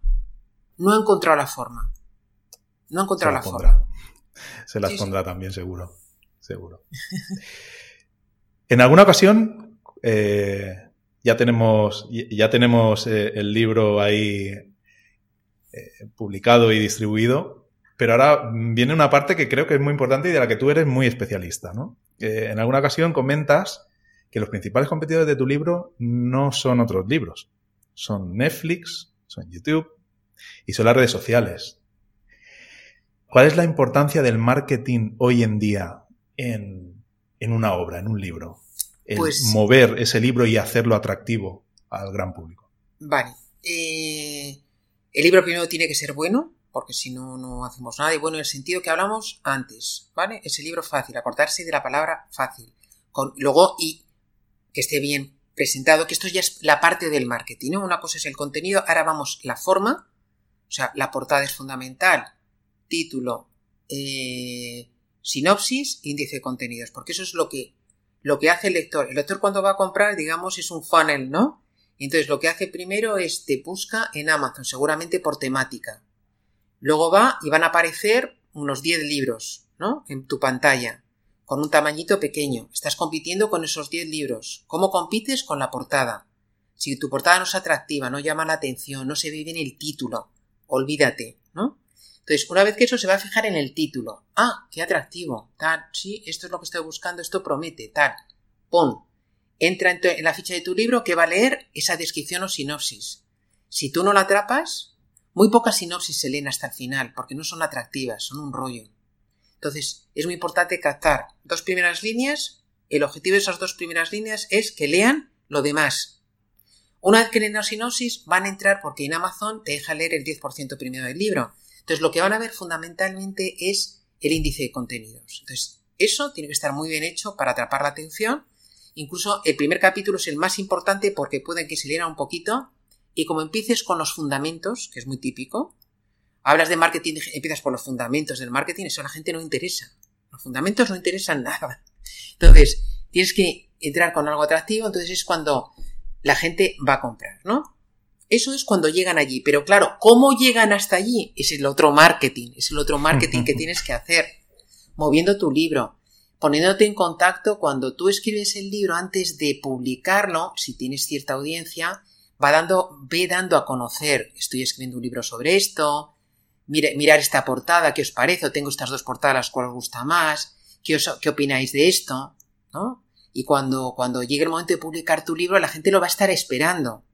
No ha encontrado la forma. No ha encontrado la, forma. Se las pondrá también, seguro. Seguro. [LAUGHS] en alguna ocasión, eh, ya tenemos, ya tenemos eh, el libro ahí eh, publicado y distribuido, pero ahora viene una parte que creo que es muy importante y de la que tú eres muy especialista. ¿no? En alguna ocasión comentas que los principales competidores de tu libro no son otros libros, son Netflix, son YouTube y son las redes sociales. ¿Cuál es la importancia del marketing hoy en día en, en una obra, en un libro? Pues, mover ese libro y hacerlo atractivo al gran público? Vale. Eh, el libro primero tiene que ser bueno, porque si no, no hacemos nada. Y bueno, en el sentido que hablamos antes, ¿vale? Ese libro fácil, acordarse de la palabra fácil. Con, luego, y que esté bien presentado, que esto ya es la parte del marketing, ¿no? Una cosa es el contenido, ahora vamos la forma, o sea, la portada es fundamental, título, eh, sinopsis, índice de contenidos, porque eso es lo que, lo que hace el lector. El lector cuando va a comprar, digamos, es un funnel, ¿no? Entonces lo que hace primero es te busca en Amazon, seguramente por temática. Luego va y van a aparecer unos 10 libros, ¿no? En tu pantalla, con un tamañito pequeño. Estás compitiendo con esos 10 libros. ¿Cómo compites? Con la portada. Si tu portada no es atractiva, no llama la atención, no se ve bien el título, olvídate, ¿no? Entonces, una vez que eso se va a fijar en el título. Ah, qué atractivo, tal, sí, esto es lo que estoy buscando, esto promete, tal. Pon. Entra en, la ficha de tu libro que va a leer esa descripción o sinopsis. Si tú no la atrapas, muy pocas sinopsis se leen hasta el final, porque no son atractivas, son un rollo. Entonces, es muy importante captar dos primeras líneas. El objetivo de esas dos primeras líneas es que lean lo demás. Una vez que leen la sinopsis, van a entrar porque en Amazon te deja leer el 10% primero del libro. Entonces, lo que van a ver fundamentalmente es el índice de contenidos. Entonces, eso tiene que estar muy bien hecho para atrapar la atención. Incluso el primer capítulo es el más importante porque pueden que se lea un poquito y como empieces con los fundamentos, que es muy típico, hablas de marketing, empiezas por los fundamentos del marketing, eso a la gente no interesa. Los fundamentos no interesan [LAUGHS] nada. Entonces, tienes que entrar con algo atractivo, entonces es cuando la gente va a comprar, ¿no? Eso es cuando llegan allí. Pero claro, ¿cómo llegan hasta allí? Es el otro marketing, es el otro marketing que [LAUGHS] tienes que hacer. Moviendo tu libro, poniéndote en contacto cuando tú escribes el libro antes de publicarlo, si tienes cierta audiencia, va dando, ve dando a conocer, estoy escribiendo un libro sobre esto, mire, mirar esta portada, ¿qué os parece? O tengo estas dos portadas, ¿cuál os gusta más? ¿Qué, os, qué opináis de esto? ¿No? Y cuando, cuando llegue el momento de publicar tu libro, la gente lo va a estar esperando.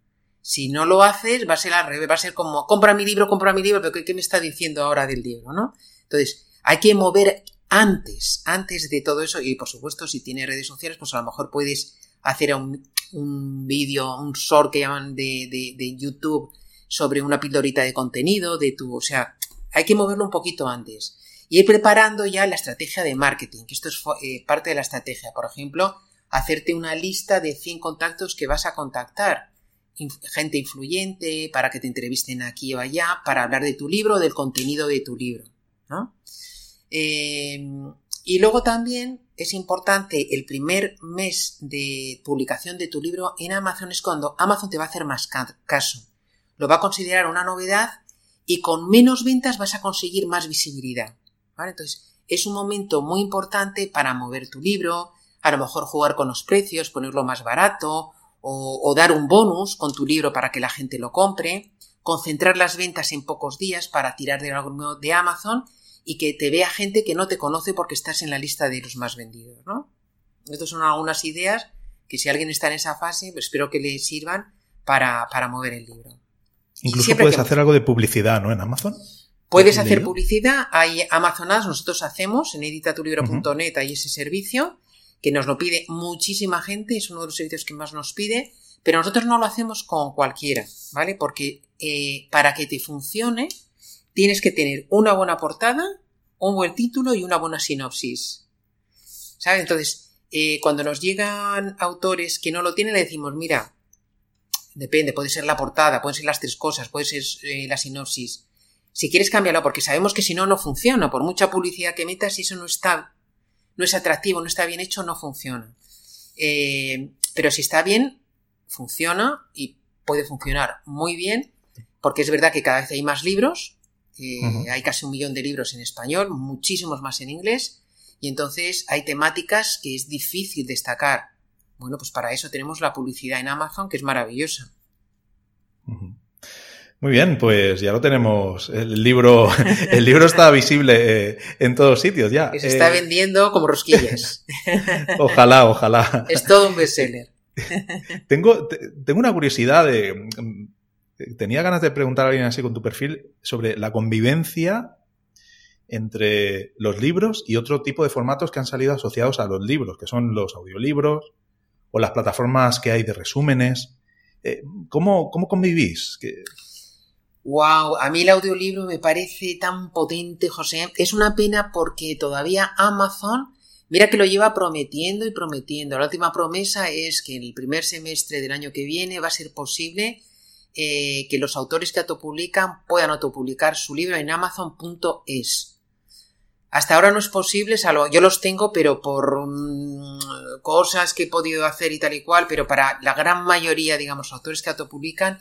Si no lo haces, va a ser al revés, va a ser como, compra mi libro, compra mi libro, pero ¿qué, me está diciendo ahora del libro, no? Entonces, hay que mover antes, antes de todo eso, y por supuesto, si tienes redes sociales, pues a lo mejor puedes hacer un, un vídeo, un short que llaman de, de, YouTube sobre una pildorita de contenido, de tu, o sea, hay que moverlo un poquito antes. Y ir preparando ya la estrategia de marketing, que esto es eh, parte de la estrategia. Por ejemplo, hacerte una lista de 100 contactos que vas a contactar. Gente influyente, para que te entrevisten aquí o allá, para hablar de tu libro, del contenido de tu libro. Eh, y luego también es importante el primer mes de publicación de tu libro en Amazon es cuando Amazon te va a hacer más caso. Lo va a considerar una novedad y con menos ventas vas a conseguir más visibilidad. Entonces, es un momento muy importante para mover tu libro, a lo mejor jugar con los precios, ponerlo más barato o, o dar un bonus con tu libro para que la gente lo compre, concentrar las ventas en pocos días para tirar de algo de Amazon y que te vea gente que no te conoce porque estás en la lista de los más vendidos, ¿no? Estas son algunas ideas que si alguien está en esa fase, pues espero que le sirvan para, mover el libro. Incluso puedes hacer algo de publicidad, ¿no? En Amazon. Puedes hacer publicidad, hay Amazonas, nosotros hacemos en editatulibro.net, hay ese servicio que nos lo pide muchísima gente, es uno de los servicios que más nos pide, pero nosotros no lo hacemos con cualquiera, ¿vale? Porque eh, para que te funcione, tienes que tener una buena portada, un buen título y una buena sinopsis. ¿Sabes? Entonces, eh, cuando nos llegan autores que no lo tienen, le decimos, mira, depende, puede ser la portada, pueden ser las tres cosas, puede ser eh, la sinopsis. Si quieres cámbialo, porque sabemos que si no, no funciona. Por mucha publicidad que metas, eso no está, no es atractivo, no está bien hecho, no funciona. Eh, pero si está bien, funciona y puede funcionar muy bien, porque es verdad que cada vez hay más libros, hay casi un millón de libros en español, muchísimos más en inglés, y entonces hay temáticas que es difícil destacar. Bueno, pues para eso tenemos la publicidad en Amazon, que es maravillosa. Muy bien, pues ya lo tenemos. El libro, el libro está visible eh, en todos sitios ya. se está eh, vendiendo como rosquillas. [LAUGHS] ojalá, ojalá. Es todo un bestseller. [LAUGHS] tengo, tengo una curiosidad de tenía ganas de preguntar a alguien así con tu perfil sobre la convivencia entre los libros y otro tipo de formatos que han salido asociados a los libros, que son los audiolibros o las plataformas que hay de resúmenes. Eh, ¿cómo, ¿Cómo convivís? Wow, a mí el audiolibro me parece tan potente, José. Es una pena porque todavía Amazon, mira que lo lleva prometiendo y prometiendo. La última promesa es que en el primer semestre del año que viene va a ser posible eh, que los autores que autopublican puedan autopublicar su libro en amazon.es. Hasta ahora no es posible, salvo yo los tengo, pero por mm, cosas que he podido hacer y tal y cual, pero para la gran mayoría, digamos, autores que autopublican,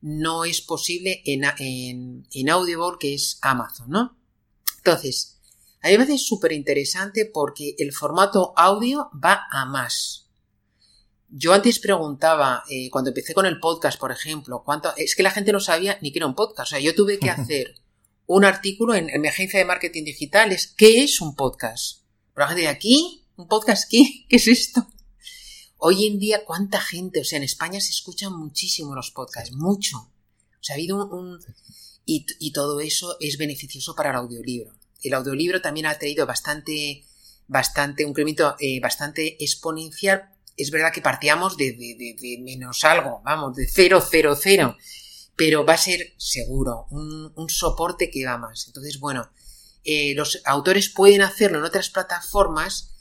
no es posible en, en, Audible, que es Amazon, ¿no? Entonces, a mí me parece súper interesante porque el formato audio va a más. Yo antes preguntaba, eh, cuando empecé con el podcast, por ejemplo, cuánto. Es que la gente no sabía ni que era un podcast. O sea, yo tuve que [LAUGHS] hacer un artículo en, mi agencia de marketing digital. Es, ¿Qué es un podcast? Pero la gente de aquí, ¿un podcast qué? ¿Qué es esto? Hoy en día, ¿cuánta gente? O sea, en España se escuchan muchísimo los podcasts, mucho. O sea, ha habido un... y, todo eso es beneficioso para el audiolibro. El audiolibro también ha traído bastante, bastante, un incremento eh, bastante exponencial. Es verdad que partíamos de, de, menos algo, vamos, de cero, cero, cero. Pero va a ser seguro, un, un soporte que va más. Entonces, bueno, eh, los autores pueden hacerlo en otras plataformas,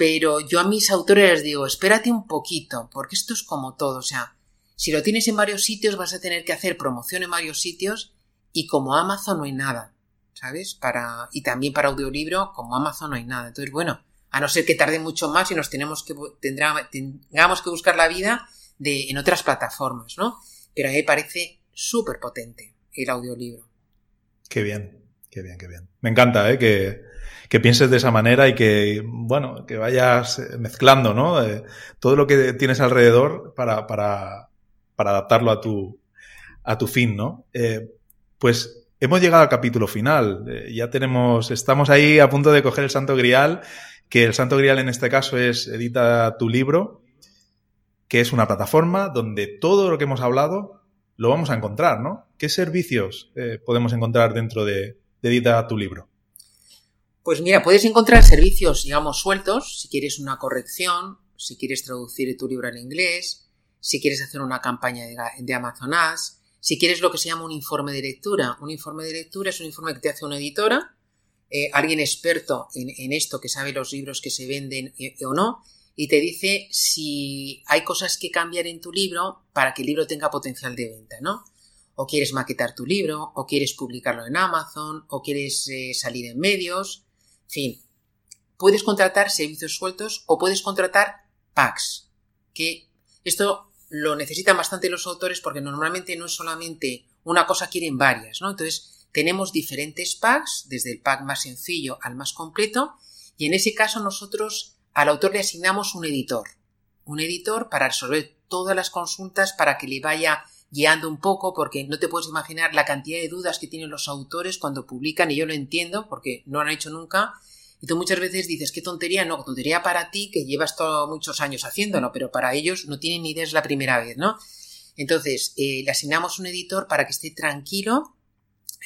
pero yo a mis autores les digo, espérate un poquito, porque esto es como todo, o sea, si lo tienes en varios sitios vas a tener que hacer promoción en varios sitios y como Amazon no hay nada, ¿sabes? Para y también para audiolibro, como Amazon no hay nada. Entonces, bueno, a no ser que tarde mucho más y nos tenemos que tengamos que buscar la vida de en otras plataformas, ¿no? Pero a mí me parece súper potente el audiolibro. Qué bien, qué bien, qué bien. Me encanta, ¿eh? Que que pienses de esa manera y que, bueno, que vayas mezclando, ¿no? Eh, todo lo que tienes alrededor para, para, para adaptarlo a tu, a tu fin, ¿no? Eh, pues hemos llegado al capítulo final. Eh, ya tenemos, estamos ahí a punto de coger el Santo Grial, que el Santo Grial en este caso es Edita tu libro, que es una plataforma donde todo lo que hemos hablado lo vamos a encontrar, ¿no? ¿Qué servicios podemos encontrar dentro de, de Edita tu libro? Pues mira, puedes encontrar servicios, digamos, sueltos, si quieres una corrección, si quieres traducir tu libro al inglés, si quieres hacer una campaña de, Amazon Ads, si quieres lo que se llama un informe de lectura. Un informe de lectura es un informe que te hace una editora, eh, alguien experto en, esto que sabe los libros que se venden eh, o no, y te dice si hay cosas que cambiar en tu libro para que el libro tenga potencial de venta, ¿no? O quieres maquetar tu libro, o quieres publicarlo en Amazon, o quieres eh, salir en medios, fin, puedes contratar servicios sueltos o puedes contratar packs, que esto lo necesitan bastante los autores porque normalmente no es solamente una cosa, quieren varias, ¿no? Entonces, tenemos diferentes packs, desde el pack más sencillo al más completo, y en ese caso nosotros al autor le asignamos un editor, un editor para resolver todas las consultas para que le vaya guiando un poco, porque no te puedes imaginar la cantidad de dudas que tienen los autores cuando publican, y yo lo entiendo, porque no lo han hecho nunca, y tú muchas veces dices, qué tontería, no, tontería para ti que llevas todos muchos años haciéndolo, pero para ellos no tienen ni idea, es la primera vez, ¿no? Entonces, eh, le asignamos un editor para que esté tranquilo,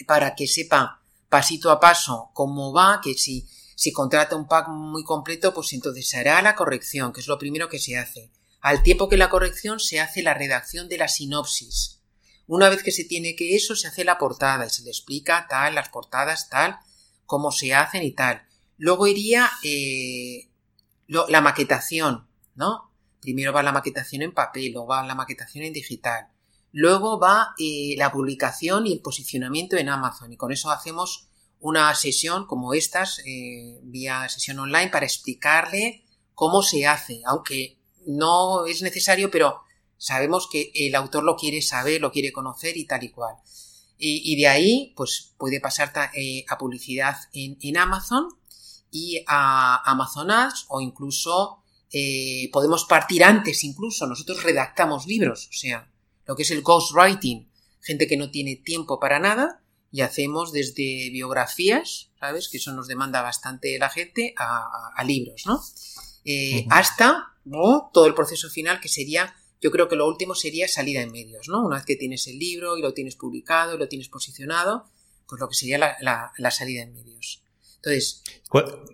para que sepa pasito a paso cómo va, que si, si contrata un pack muy completo, pues entonces se hará la corrección, que es lo primero que se hace. Al tiempo que la corrección se hace la redacción de la sinopsis. Una vez que se tiene que eso, se hace la portada y se le explica tal, las portadas tal, cómo se hacen y tal. Luego iría eh, la maquetación, ¿no? Primero va la maquetación en papel, luego va la maquetación en digital. Luego va eh, la publicación y el posicionamiento en Amazon. Y con eso hacemos una sesión como estas, eh, vía sesión online, para explicarle cómo se hace, aunque no es necesario, pero sabemos que el autor lo quiere saber, lo quiere conocer y tal y cual. Y, de ahí, pues puede pasar eh, a publicidad en, Amazon y a Amazon Ads o incluso eh, podemos partir antes incluso. Nosotros redactamos libros, o sea, lo que es el ghostwriting. Gente que no tiene tiempo para nada y hacemos desde biografías, ¿sabes? Que eso nos demanda bastante la gente, a, libros, ¿no? Eh, hasta todo el proceso final que sería, yo creo que lo último sería salida en medios, ¿no? Una vez que tienes el libro y lo tienes publicado y lo tienes posicionado, pues lo que sería la, salida en medios. Entonces.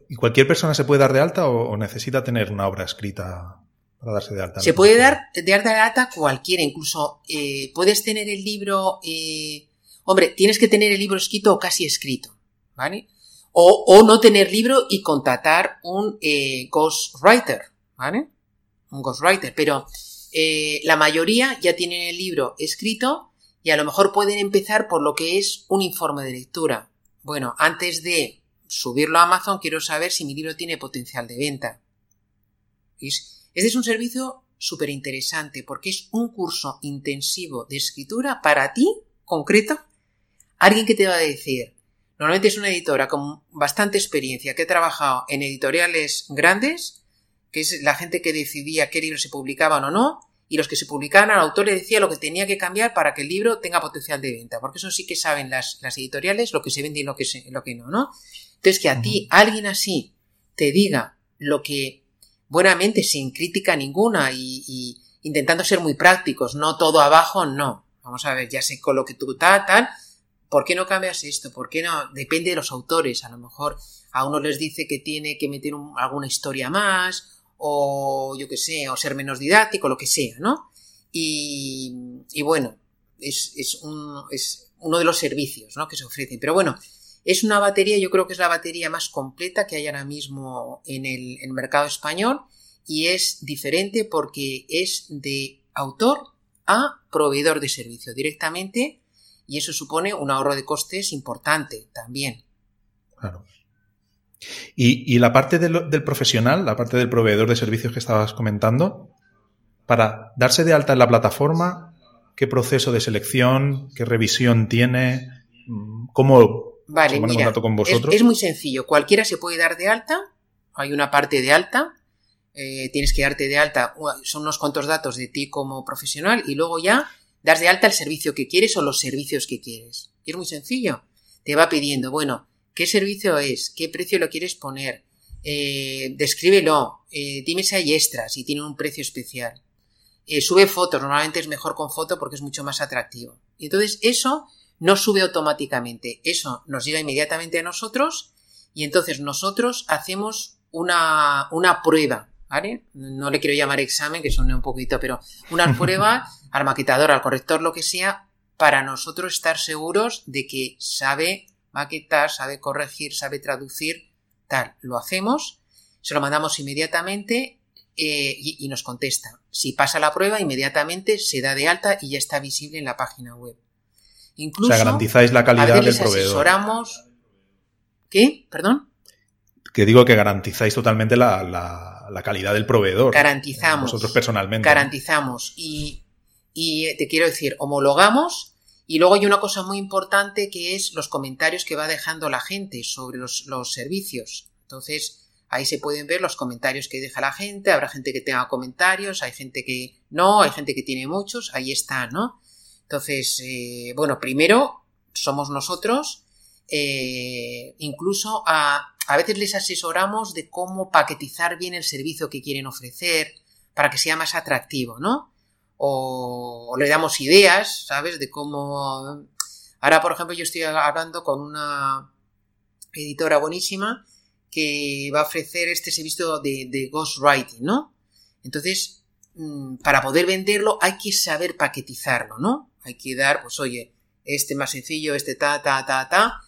¿Y cualquier persona se puede dar de alta o, necesita tener una obra escrita? para darse de alta. Se puede dar de alta de alta cualquiera, incluso eh, puedes tener el libro, eh, hombre, tienes que tener el libro escrito o casi escrito, ¿vale? O, o no tener libro y contratar un eh, ghostwriter, ¿vale? Un ghostwriter, pero eh, la mayoría ya tienen el libro escrito y a lo mejor pueden empezar por lo que es un informe de lectura. Bueno, antes de subirlo a Amazon quiero saber si mi libro tiene potencial de venta. Este es un servicio súper interesante porque es un curso intensivo de escritura para ti, concreto, alguien que te va a decir, normalmente es una editora con bastante experiencia, que ha trabajado en editoriales grandes, que es la gente que decidía qué libros se publicaban o no, y los que se publicaban al autor le decía lo que tenía que cambiar para que el libro tenga potencial de venta, porque eso sí que saben las, las editoriales lo que se vende y lo que, se, lo que no, ¿no? Entonces que a ti alguien así te diga lo que buenamente, sin crítica ninguna y, y, intentando ser muy prácticos, no todo abajo, no. Vamos a ver, ya sé con lo que tú tal, tal, ¿por qué no cambias esto? ¿Por qué no? Depende de los autores, a lo mejor a uno les dice que tiene que meter un, alguna historia más, o yo qué sé, o ser menos didáctico, lo que sea, ¿no? Y, y bueno, es, es, un, es, uno de los servicios ¿no? que se ofrecen. Pero bueno, es una batería, yo creo que es la batería más completa que hay ahora mismo en el, en el mercado español y es diferente porque es de autor a proveedor de servicio directamente y eso supone un ahorro de costes importante también. Claro. Y, y la parte del, del, profesional, la parte del proveedor de servicios que estabas comentando, para darse de alta en la plataforma, ¿qué proceso de selección, qué revisión tiene? ¿Cómo Vale, se mira, contacto con vosotros? Es, es, muy sencillo. Cualquiera se puede dar de alta. Hay una parte de alta. Eh, tienes que darte de alta. Son unos cuantos datos de ti como profesional y luego ya das de alta el servicio que quieres o los servicios que quieres. Y es muy sencillo. Te va pidiendo, bueno, ¿qué servicio es? ¿Qué precio lo quieres poner? Eh, descríbelo. Eh, dime si hay extras y tiene un precio especial. Eh, sube fotos. Normalmente es mejor con foto porque es mucho más atractivo. Y entonces eso no sube automáticamente. Eso nos llega inmediatamente a nosotros y entonces nosotros hacemos una, una prueba, ¿vale? No le quiero llamar examen, que suene un poquito, pero una [LAUGHS] prueba al maquetador, al corrector, lo que sea, para nosotros estar seguros de que sabe maquetar, sabe corregir, sabe traducir, tal. Lo hacemos, se lo mandamos inmediatamente eh, y, y nos contesta. Si pasa la prueba, inmediatamente se da de alta y ya está visible en la página web. Incluso, o sea, garantizáis la calidad del proveedor. Asesoramos... ¿Qué? ¿Perdón? Que digo que garantizáis totalmente la, la, la calidad del proveedor. Garantizamos. Vosotros personalmente. Garantizamos. Y, y te quiero decir, homologamos. Y luego hay una cosa muy importante que es los comentarios que va dejando la gente sobre los, servicios. Entonces, ahí se pueden ver los comentarios que deja la gente. Habrá gente que tenga comentarios, hay gente que no, hay gente que tiene muchos. Ahí está, ¿no? Entonces, eh, bueno, primero somos nosotros, eh, incluso a, a veces les asesoramos de cómo paquetizar bien el servicio que quieren ofrecer para que sea más atractivo, ¿no? O, le damos ideas, ¿sabes? De cómo... Ahora, por ejemplo, yo estoy hablando con una editora buenísima que va a ofrecer este servicio de, de ghostwriting, ¿no? Entonces, mm, para poder venderlo hay que saber paquetizarlo, ¿no? hay que dar, pues oye, este más sencillo, este ta, ta, ta, ta,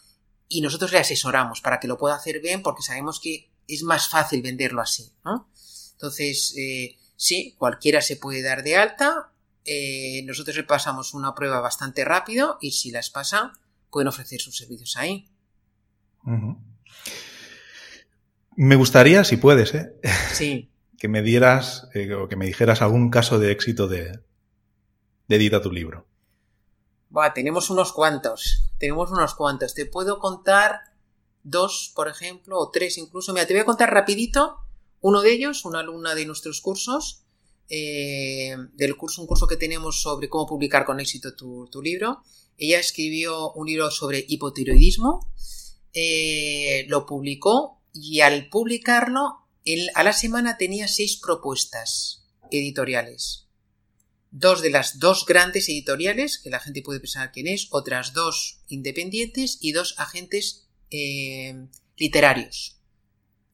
y nosotros le asesoramos para que lo pueda hacer bien porque sabemos que es más fácil venderlo así, ¿no? Entonces, eh, sí, cualquiera se puede dar de alta, eh, nosotros le pasamos una prueba bastante rápido y si las pasa, pueden ofrecer sus servicios ahí. Uh -huh. Me gustaría, si puedes, ¿eh? Sí. [LAUGHS] que me dieras eh, o que me dijeras algún caso de éxito de, de Edita tu libro. Buah, tenemos unos cuantos. Tenemos unos cuantos. Te puedo contar dos, por ejemplo, o tres incluso. Mira, te voy a contar rapidito. Uno de ellos, una alumna de nuestros cursos, eh, del curso, un curso que tenemos sobre cómo publicar con éxito tu, libro. Ella escribió un libro sobre hipotiroidismo, eh, lo publicó y al publicarlo, a la semana tenía seis propuestas editoriales dos de las dos grandes editoriales, que la gente puede pensar quién es, otras dos independientes y dos agentes eh, literarios.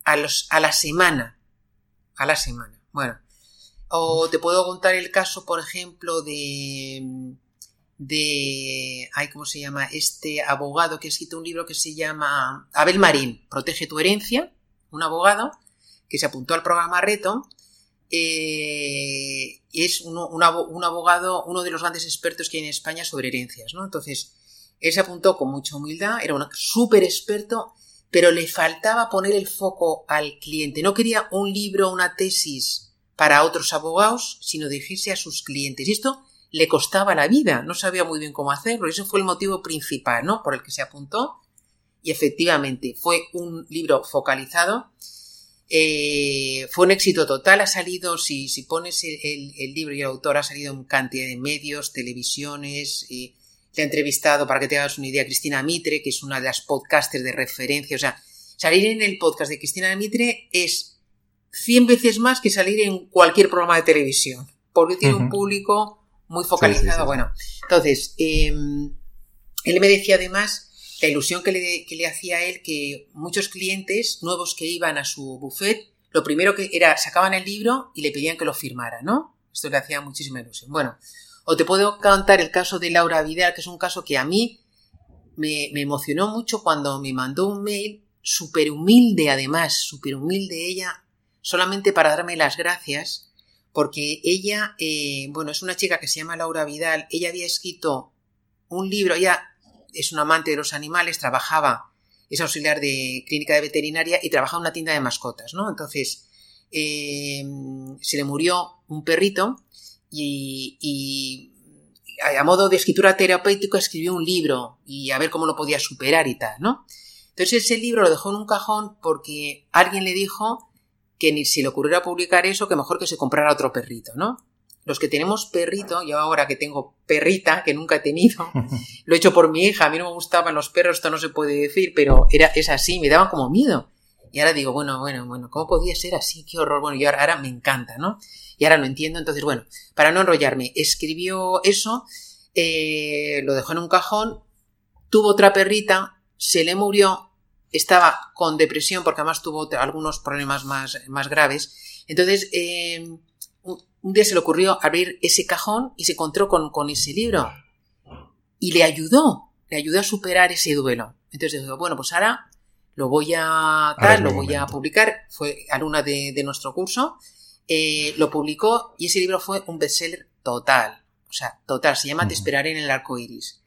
A, los, a la semana. A la semana. Bueno, O te puedo contar el caso, por ejemplo, de de, ay, ¿cómo se llama? Este abogado que ha escrito un libro que se llama Abel Marín, Protege tu herencia, un abogado que se apuntó al programa Reto. Eh, es un, abogado, uno de los grandes expertos que hay en España sobre herencias, ¿no? Entonces, él se apuntó con mucha humildad, era un súper experto, pero le faltaba poner el foco al cliente. No quería un libro, una tesis para otros abogados, sino dirigirse a sus clientes. Y esto le costaba la vida, no sabía muy bien cómo hacerlo, ese fue el motivo principal, ¿no? Por el que se apuntó. Y efectivamente, fue un libro focalizado. Eh, fue un éxito total, ha salido, si, si pones el, libro y el autor, ha salido en cantidad de medios, televisiones, y te ha entrevistado, para que te hagas una idea, Cristina Mitre, que es una de las podcasters de referencia, o sea, salir en el podcast de Cristina Mitre es 100 veces más que salir en cualquier programa de televisión, porque tiene un público muy focalizado. Bueno, entonces, em, él me decía además la ilusión que le, que le hacía a él que muchos clientes nuevos que iban a su buffet, lo primero que era, sacaban el libro y le pedían que lo firmara, ¿no? Esto le hacía muchísima ilusión. Bueno, o te puedo contar el caso de Laura Vidal, que es un caso que a mí me, emocionó mucho cuando me mandó un mail súper humilde, además, súper humilde ella, solamente para darme las gracias porque ella, eh, bueno, es una chica que se llama Laura Vidal, ella había escrito un libro, ella es una amante de los animales, trabajaba, es auxiliar de clínica de veterinaria y trabajaba en una tienda de mascotas, ¿no? Entonces, eh, se le murió un perrito y, a modo de escritura terapéutica escribió un libro y a ver cómo lo podía superar y tal, ¿no? Entonces ese libro lo dejó en un cajón porque alguien le dijo que ni si le ocurriera publicar eso, que mejor que se comprara otro perrito, ¿no? Los que tenemos perrito, yo ahora que tengo perrita, que nunca he tenido, [LAUGHS] lo he hecho por mi hija, a mí no me gustaban los perros, esto no se puede decir, pero era, es así, me daban como miedo. Y ahora digo, bueno, bueno, bueno, ¿cómo podía ser así? Qué horror. Bueno, y ahora, me encanta, ¿no? Y ahora lo entiendo. Entonces, bueno, para no enrollarme, escribió eso, eh, lo dejó en un cajón, tuvo otra perrita, se le murió, estaba con depresión porque además tuvo algunos problemas más, más graves. Entonces, em, un día se le ocurrió abrir ese cajón y se encontró con, con, ese libro. Y le ayudó, le ayudó a superar ese duelo. Entonces dijo, bueno, pues ahora lo voy a tal, lo voy a publicar. Fue alumna de, de nuestro curso. Eh, lo publicó y ese libro fue un bestseller total. O sea, total. Se llama Te esperaré en el arco iris.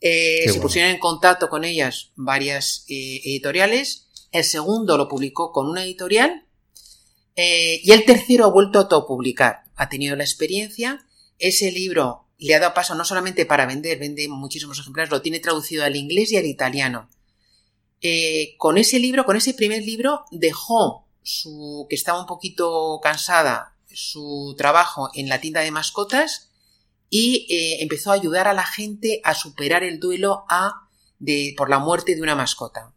Eh, se pusieron en contacto con ellas varias eh, editoriales. El segundo lo publicó con una editorial. Y el tercero ha vuelto a autopublicar. Ha tenido la experiencia. Ese libro le ha dado paso no solamente para vender, vende muchísimos ejemplares, lo tiene traducido al inglés y al italiano. Con ese libro, con ese primer libro, dejó su, que estaba un poquito cansada, su trabajo en la tienda de mascotas y eh, empezó a ayudar a la gente a superar el duelo a, de, por la muerte de una mascota.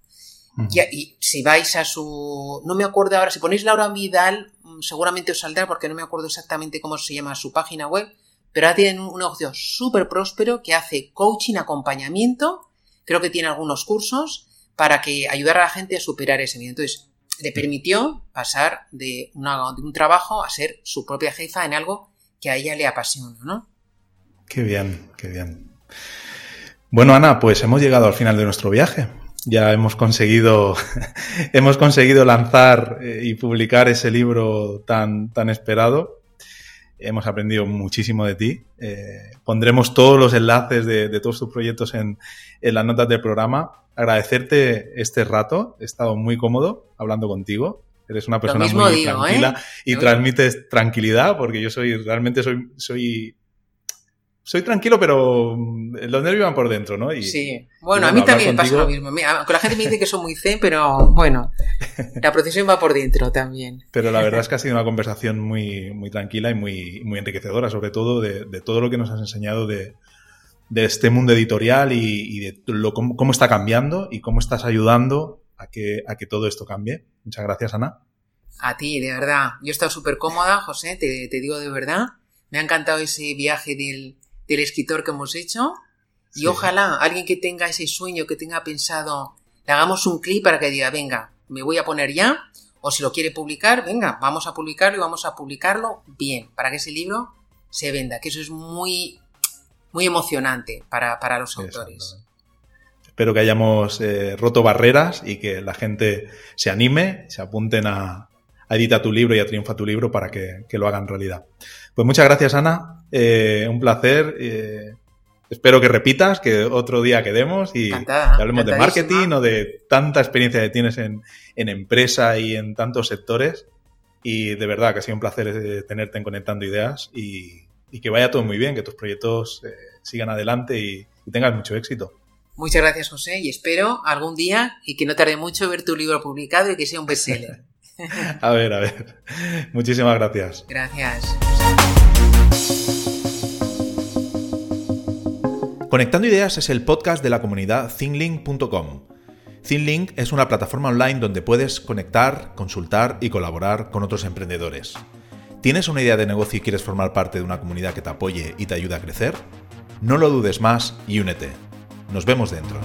y, si vais a su... No me acuerdo ahora, si ponéis Laura Vidal, mm, seguramente os saldrá porque no me acuerdo exactamente cómo se llama su página web, pero ahora tienen un negocio súper próspero que hace coaching, acompañamiento, creo que tiene algunos cursos para que ayudar a la gente a superar ese miedo. Entonces, le permitió pasar de, de un trabajo a ser su propia jefa en algo que a ella le apasiona, ¿no? Qué bien, qué bien. Bueno, Ana, pues hemos llegado al final de nuestro viaje. Ya hemos conseguido, [LAUGHS] hemos conseguido lanzar eh, y publicar ese libro tan, tan esperado. Hemos aprendido muchísimo de ti. Eh, pondremos todos los enlaces de, todos tus proyectos en, las notas del programa. Agradecerte este rato. He estado muy cómodo hablando contigo. Eres una persona muy tranquila ¿eh? y transmites tranquilidad porque yo soy realmente soy, soy soy tranquilo, pero mm, los nervios van por dentro, ¿no? sí. Bueno, a mí también pasa lo mismo. Con la gente me dice que soy muy zen, pero bueno, [LAUGHS] la procesión va por dentro también. Pero la verdad es que ha sido una conversación muy, muy tranquila y muy, muy enriquecedora, sobre todo de, todo lo que nos has enseñado de, este mundo editorial y, de lo, cómo, está cambiando y cómo estás ayudando a que, a que todo esto cambie. Muchas gracias, Ana. A ti, de verdad. Yo he estado súper cómoda, José, te, te digo de verdad. Me ha encantado ese viaje del, del escritor que hemos hecho. Y ojalá alguien que tenga ese sueño, que tenga pensado, le hagamos un clip para que diga, venga, me voy a poner ya. O si lo quiere publicar, venga, vamos a publicarlo y vamos a publicarlo bien, para que ese libro se venda, que eso es muy, muy emocionante para, para los autores. Espero que hayamos eh, roto barreras y que la gente se anime, se apunten a, a editar tu libro y a triunfa tu libro para que, que lo hagan realidad. Pues muchas gracias, Ana. Eh, un placer. Eh, espero que repitas, que otro día quedemos y hablemos de marketing o de tanta experiencia que tienes en, en, empresa y en tantos sectores. Y de verdad que ha sido un placer eh, tenerte en Conectando Ideas y, y que vaya todo muy bien, que tus proyectos eh, sigan adelante y, y tengas mucho éxito. Muchas gracias, José, y espero algún día y que no tarde mucho ver tu libro publicado y que sea un bestseller. [LAUGHS] a ver, a ver. Muchísimas gracias. Gracias. Conectando Ideas es el podcast de la comunidad thinlink.com. ThinLink es una plataforma online donde puedes conectar, consultar y colaborar con otros emprendedores. ¿Tienes una idea de negocio y quieres formar parte de una comunidad que te apoye y te ayude a crecer? No lo dudes más y únete. Nos vemos dentro.